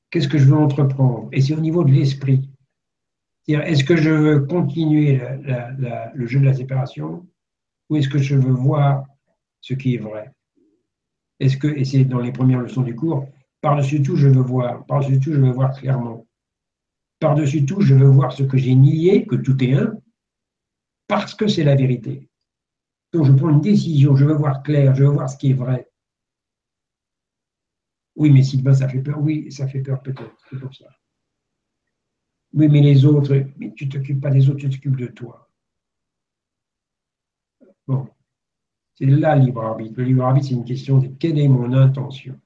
qu'est-ce que je veux entreprendre? Et c'est au niveau de l'esprit. Est-ce que je veux continuer le jeu de la séparation ou est-ce que je veux voir ce qui est vrai? Est-ce que, et c'est dans les premières leçons du cours, par-dessus tout, je veux voir, par-dessus tout, je veux voir clairement. Par-dessus tout, je veux voir ce que j'ai nié, que tout est un, parce que c'est la vérité. Donc je prends une décision, je veux voir clair, je veux voir ce qui est vrai. Oui, mais Sylvain, ça fait peur. Oui, ça fait peur peut-être, c'est pour ça. Oui, mais les autres, mais tu ne t'occupes pas des autres, tu t'occupes de toi. Bon, c'est là le libre arbitre. Le libre arbitre, c'est une question de quelle est mon intention?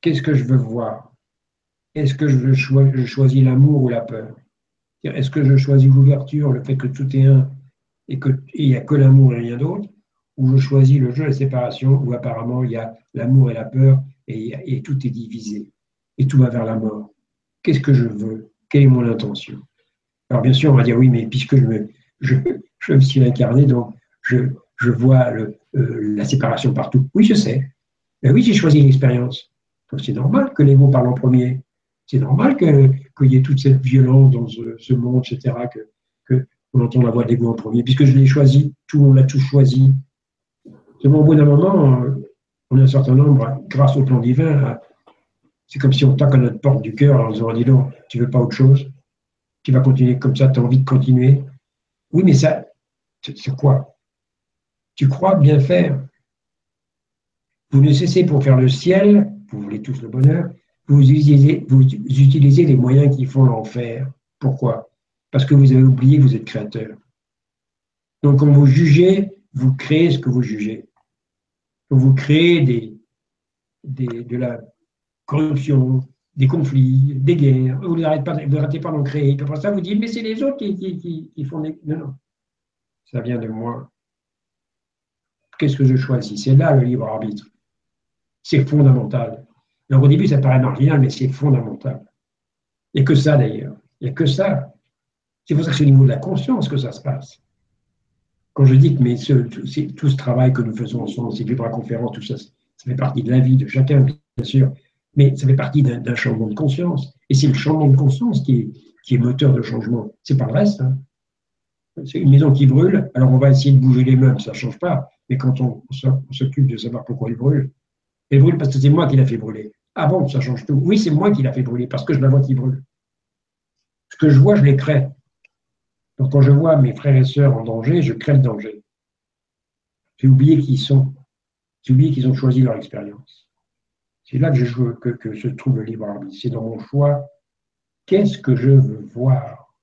Qu'est-ce que je veux voir? Est-ce que je, choisis l'amour ou la peur? Est-ce que je choisis l'ouverture, le fait que tout est un et qu'il n'y a que l'amour et rien d'autre? Ou je choisis le jeu de la séparation où apparemment il y a l'amour et la peur et, tout est divisé et tout va vers la mort Qu'est-ce que je veux? Quelle est mon intention? Alors bien sûr, on va dire oui, mais puisque je me, suis incarné, donc je, vois euh, la séparation partout. Oui, je sais. Mais oui, j'ai choisi l'expérience. C'est normal que l'ego parle en premier. C'est normal qu'il y ait toute cette violence dans ce, monde, etc., que on entend la voix de l'ego en premier, puisque je l'ai choisi, tout le monde l'a tout choisi. Seulement, au bout d'un moment, on a un certain nombre, grâce au plan divin, c'est comme si on tape à notre porte du cœur en disant Dis donc, tu veux pas autre chose? Tu vas continuer comme ça, tu as envie de continuer? Oui, mais ça, c'est quoi? Tu crois bien faire. Vous ne cessez pour faire le ciel, vous voulez tous le bonheur, vous utilisez, vous utilisez les moyens qui font l'enfer. Pourquoi? Parce que vous avez oublié que vous êtes créateur. Donc, quand vous jugez, vous créez ce que vous jugez. Vous créez des, de la corruption, des conflits, des guerres, vous n'arrêtez pas, pas d'en créer. Après ça, vous dites, mais c'est les autres qui, font des... Non, non. Ça vient de moi. Qu'est-ce que je choisis? C'est là le libre arbitre. C'est fondamental. Donc au début, ça paraît marginal, mais c'est fondamental. Il n'y a que ça d'ailleurs. Il n'y a que ça. C'est pour ça que c'est au niveau de la conscience que ça se passe. Quand je dis que mais tout, ce travail que nous faisons ensemble, ces libres conférences, tout ça, ça fait partie de la vie de chacun, bien sûr, mais ça fait partie d'un changement de conscience. Et c'est le changement de conscience qui est, moteur de changement. C'est pas le reste. Hein. C'est une maison qui brûle, alors on va essayer de bouger les meubles, ça ne change pas. Mais quand on, s'occupe de savoir pourquoi il brûle, il brûle parce que c'est moi qui l'a fait brûler. Ah bon, ça change tout. Oui, c'est moi qui l'a fait brûler parce que je la vois qui brûle. Ce que je vois, je les crée. Quand je vois mes frères et sœurs en danger, je crée le danger. J'ai oublié qui ils sont. J'ai oublié qu'ils ont choisi leur expérience. C'est là que, que se trouve le libre arbitre. C'est dans mon choix. Qu'est-ce que je veux voir?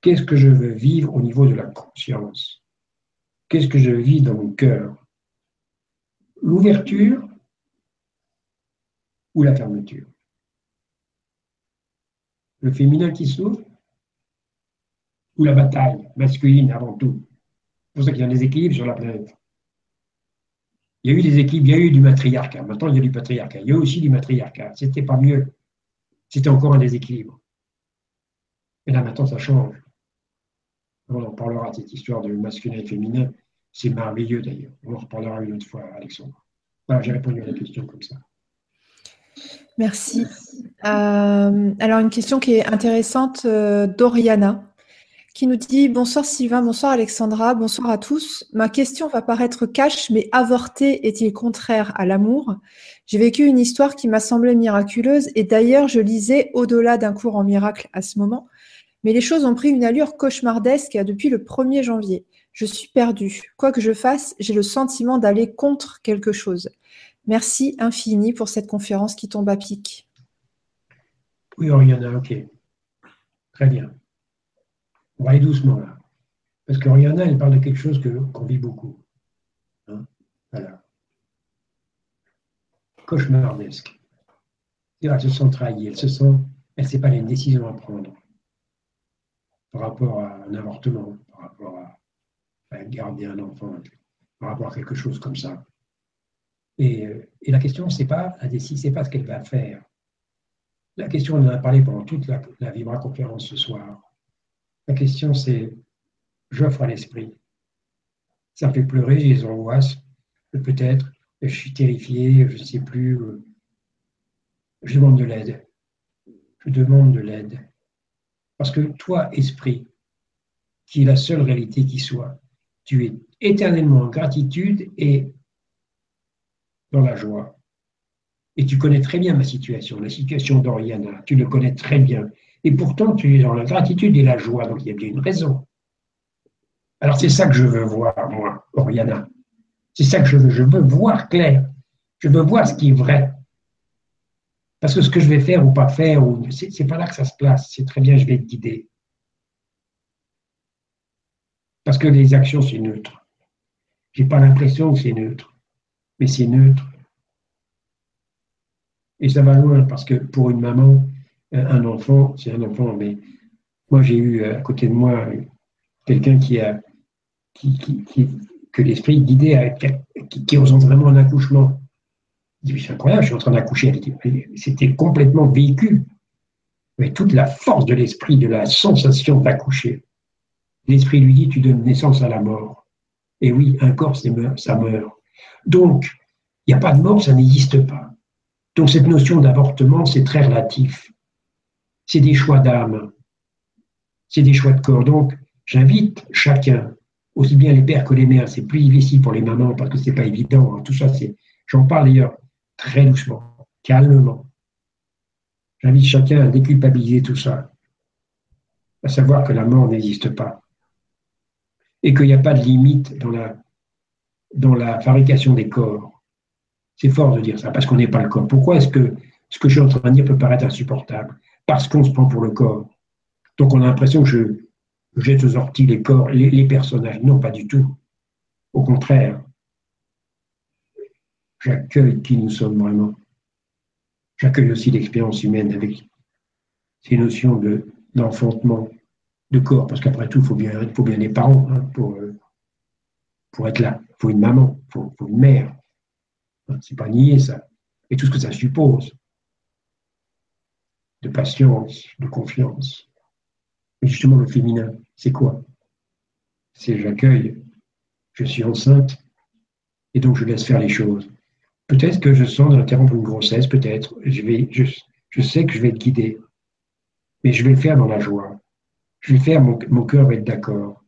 Qu'est-ce que je veux vivre au niveau de la conscience? Qu'est-ce que je vis dans mon cœur? L'ouverture ou la fermeture? Le féminin qui s'ouvre ou la bataille masculine avant tout C'est pour ça qu'il y a des équilibres sur la planète. Il y a eu des équipes, il y a eu du matriarcat. Maintenant, il y a du patriarcat. Il y a aussi du matriarcat. C'était pas mieux. C'était encore un déséquilibre. Et là, maintenant, ça change. On en parlera de cette histoire de masculin et féminin. C'est merveilleux d'ailleurs. On en reparlera une autre fois, Alexandre. Voilà, j'ai répondu à la question comme ça. Merci. Euh, alors, une question qui est intéressante euh, d'Oriana qui nous dit Bonsoir Sylvain, bonsoir Alexandra, bonsoir à tous. Ma question va paraître cash, mais avorter est-il contraire à l'amour? J'ai vécu une histoire qui m'a semblé miraculeuse et d'ailleurs je lisais au-delà d'un cours en miracle à ce moment, mais les choses ont pris une allure cauchemardesque depuis le 1er janvier. Je suis perdue. Quoi que je fasse, j'ai le sentiment d'aller contre quelque chose. Merci infini pour cette conférence qui tombe à pic. Oui, Oriana, ok. Très bien. On va aller doucement là. Parce que Rihanna, elle parle de quelque chose qu'on vit beaucoup. Hein voilà. Cauchemardesque. Elle se sent trahie, elle se sent, elle ne sait pas, les décisions à prendre par rapport à un avortement, par rapport à, garder un enfant, par rapport à quelque chose comme ça. Et, euh, la question, ce n'est pas la décision, c'est pas ce qu'elle va faire. La question, on en a parlé pendant toute la, la Vibra conférence ce soir. La question, c'est j'offre à l'esprit. Ça me fait pleurer, j'ai des angoisses, peut-être, je suis terrifié, je ne sais plus. Euh, je demande de l'aide. Je demande de l'aide. Parce que toi, esprit, qui est la seule réalité qui soit, tu es éternellement en gratitude et dans la joie. Et tu connais très bien ma situation, la situation d'Oriana. Tu le connais très bien. Et pourtant, tu es dans la gratitude et la joie. Donc, il y a bien une raison. Alors, c'est ça que je veux voir, moi, Oriana. C'est ça que je veux. Je veux voir clair. Je veux voir ce qui est vrai. Parce que ce que je vais faire ou pas faire, c'est pas là que ça se place. C'est très bien, je vais être guidé. Parce que les actions, c'est neutre. J'ai pas l'impression que c'est neutre, mais c'est neutre. Et ça va loin parce que pour une maman, un enfant, c'est un enfant, mais moi j'ai eu euh, à côté de moi quelqu'un qui a que l'esprit guidé qui, qui vraiment un accouchement. C'est incroyable, je suis en train d'accoucher. C'était complètement véhicule. Mais toute la force de l'esprit, de la sensation d'accoucher. L'esprit lui dit, tu donnes naissance à la mort. Et oui, un corps, ça meurt. Donc, il n'y a pas de mort, ça n'existe pas. Donc, cette notion d'avortement, c'est très relatif. C'est des choix d'âme. C'est des choix de corps. Donc, j'invite chacun, aussi bien les pères que les mères, c'est plus difficile pour les mamans parce que c'est pas évident. Hein. Tout ça, c'est, j'en parle d'ailleurs très doucement, calmement. J'invite chacun à déculpabiliser tout ça, à savoir que la mort n'existe pas et qu'il n'y a pas de limite dans la, dans la fabrication des corps. C'est fort de dire ça, parce qu'on n'est pas le corps. Pourquoi est-ce que ce que je suis en train de dire peut paraître insupportable? Parce qu'on se prend pour le corps. Donc on a l'impression que je, jette aux orties les corps, les, personnages. Non, pas du tout. Au contraire, j'accueille qui nous sommes vraiment. J'accueille aussi l'expérience humaine avec ces notions d'enfantement, de corps, parce qu'après tout, il faut bien, faut bien des parents hein, pour, euh, pour être là. Il faut une maman, il faut, une mère. C'est pas nier ça. Et tout ce que ça suppose de patience, de confiance. Mais justement, le féminin, c'est quoi? C'est j'accueille, je suis enceinte, et donc je laisse faire les choses. Peut-être que je sens d'interrompre une grossesse, peut-être. Je, je, je sais que je vais être guidé, mais je vais le faire dans la joie je vais faire, mon, mon cœur va être d'accord.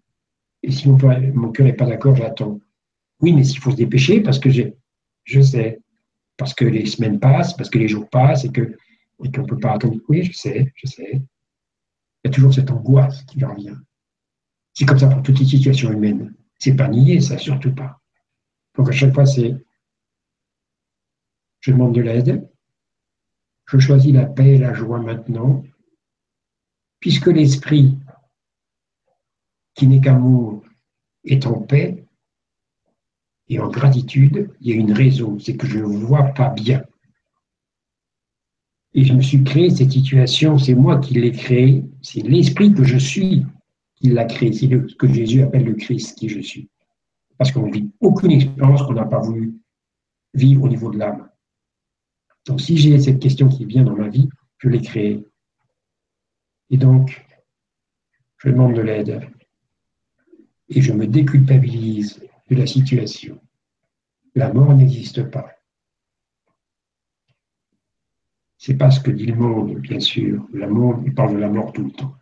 Et si mon, mon cœur n'est pas d'accord, j'attends. Oui, mais s'il faut se dépêcher, parce que je sais, parce que les semaines passent, parce que les jours passent et que et qu'on ne peut pas attendre. Oui, je sais, je sais. Il y a toujours cette angoisse qui revient. C'est comme ça pour toutes les situations humaines. C'est pas nier, ça, surtout pas. Donc à chaque fois, c'est je demande de l'aide, je choisis la paix et la joie maintenant, puisque l'esprit qui n'est qu'amour est en paix et en gratitude, il y a une raison, c'est que je ne vois pas bien. Et je me suis créé cette situation, c'est moi qui l'ai créée, c'est l'esprit que je suis qui l'a créé, c'est ce que Jésus appelle le Christ qui je suis. Parce qu'on ne vit aucune expérience qu'on n'a pas voulu vivre au niveau de l'âme. Donc si j'ai cette question qui vient dans ma vie, je l'ai créée. Et donc, je demande de l'aide et je me déculpabilise de la situation. La mort n'existe pas. C'est pas ce que dit le monde, bien sûr. Le monde, il parle de la mort tout le temps.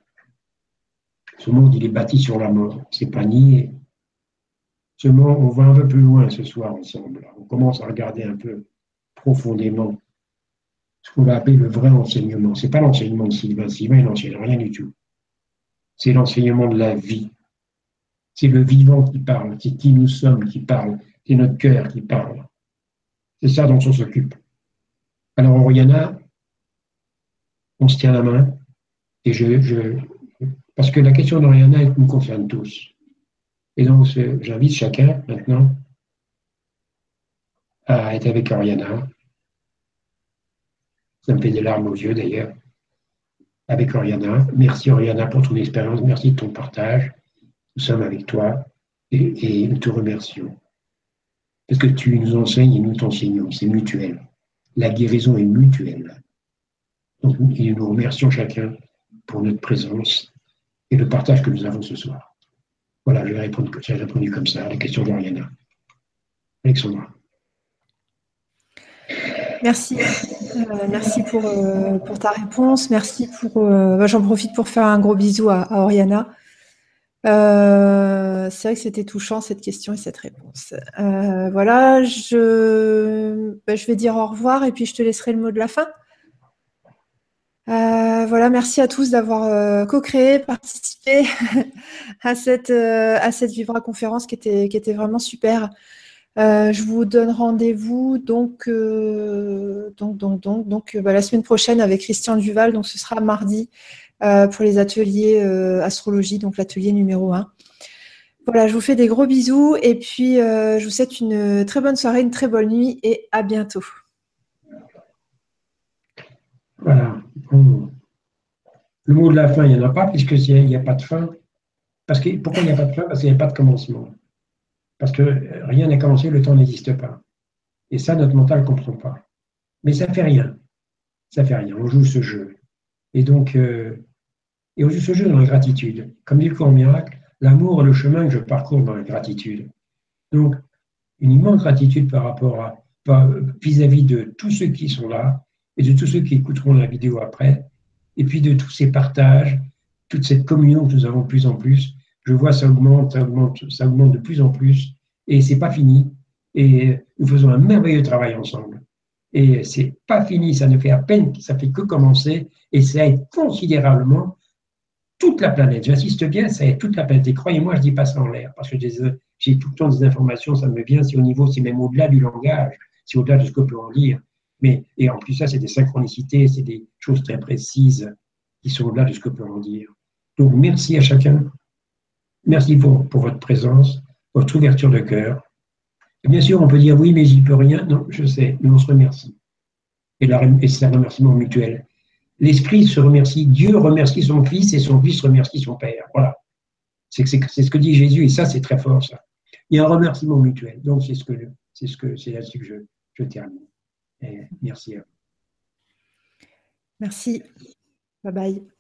Ce monde, il est bâti sur la mort. C'est pas nié. Ce monde, on va un peu plus loin ce soir ensemble. On commence à regarder un peu profondément ce qu'on va appeler le vrai enseignement. Ce n'est pas l'enseignement de Sylvain. Sylvain, il n'enseigne rien du tout. C'est l'enseignement de la vie. C'est le vivant qui parle, c'est qui nous sommes qui parle, c'est notre cœur qui parle. C'est ça dont on s'occupe. Alors, Oriana, on se tient la main, et je, je parce que la question d'Oriana, nous concerne tous. Et donc, j'invite chacun maintenant à être avec Oriana, ça me fait des larmes aux yeux d'ailleurs, avec Oriana. Merci Oriana pour ton expérience, merci de ton partage. Nous sommes avec toi et, nous te remercions. Parce que tu nous enseignes et nous t'enseignons, c'est mutuel. La guérison est mutuelle. Donc nous remercions chacun pour notre présence et le partage que nous avons ce soir. Voilà, j'ai répondu, comme ça à la question d'Oriana. Alexandra. Merci. Euh, merci pour, euh, pour, ta réponse. Merci pour. Euh, bah, j'en profite pour faire un gros bisou à, Oriana. C'est vrai que c'était touchant cette question et cette réponse. Voilà, ben, je vais dire au revoir et puis je te laisserai le mot de la fin. Euh, voilà, merci à tous d'avoir co-créé, participé à cette, à cette Vivra conférence qui était, vraiment super. je vous donne rendez-vous donc, donc, donc, donc, ben, la semaine prochaine avec Christian Duval. Donc, ce sera mardi euh, pour les ateliers euh, astrologie, donc l'atelier numéro 1. Voilà, je vous fais des gros bisous et puis euh, je vous souhaite une très bonne soirée, une très bonne nuit et à bientôt. Le mot de la fin, il n'y en a pas puisqu'il n'y a, pas de fin. Parce que, pourquoi il n'y a pas de fin? Parce qu'il n'y a pas de commencement. Parce que rien n'est commencé, le temps n'existe pas. Et ça, notre mental ne comprend pas. Mais ça ne fait rien. Ça ne fait rien. On joue ce jeu. Et donc, et au juste jeu dans la gratitude. Comme dit le cours miracle, l'amour est le chemin que je parcours dans la gratitude. Donc, une immense gratitude par rapport à vis-à-vis de tous ceux qui sont là et de tous ceux qui écouteront la vidéo après, et puis de tous ces partages, toute cette communion que nous avons de plus en plus. Je vois ça augmente, ça augmente, ça augmente de plus en plus, et c'est pas fini. Et nous faisons un merveilleux travail ensemble. Et c'est pas fini, ça ne fait à peine, ça fait que commencer, et ça aide considérablement toute la planète. J'insiste bien, ça est toute la planète. Et croyez-moi, je dis pas ça en l'air, parce que j'ai tout le temps des informations, ça me vient, c'est au niveau, c'est même au-delà du langage, c'est au-delà de ce que peut en dire. Mais, et en plus, ça, c'est des synchronicités, c'est des choses très précises qui sont au-delà de ce que peut en dire. Donc, merci à chacun. Merci pour, pour votre présence, votre ouverture de cœur. Bien sûr, on peut dire oui, mais j'y peux rien. Non, je sais, mais on se remercie. Et, c'est un remerciement mutuel l'Esprit se remercie, Dieu remercie son Fils et son Fils remercie son Père. Voilà. C'est ce que dit Jésus et ça, c'est très fort, ça. Il y a un remerciement mutuel. Donc, c'est ce que c'est là-dessus que je, je termine. Merci. Merci. Bye bye.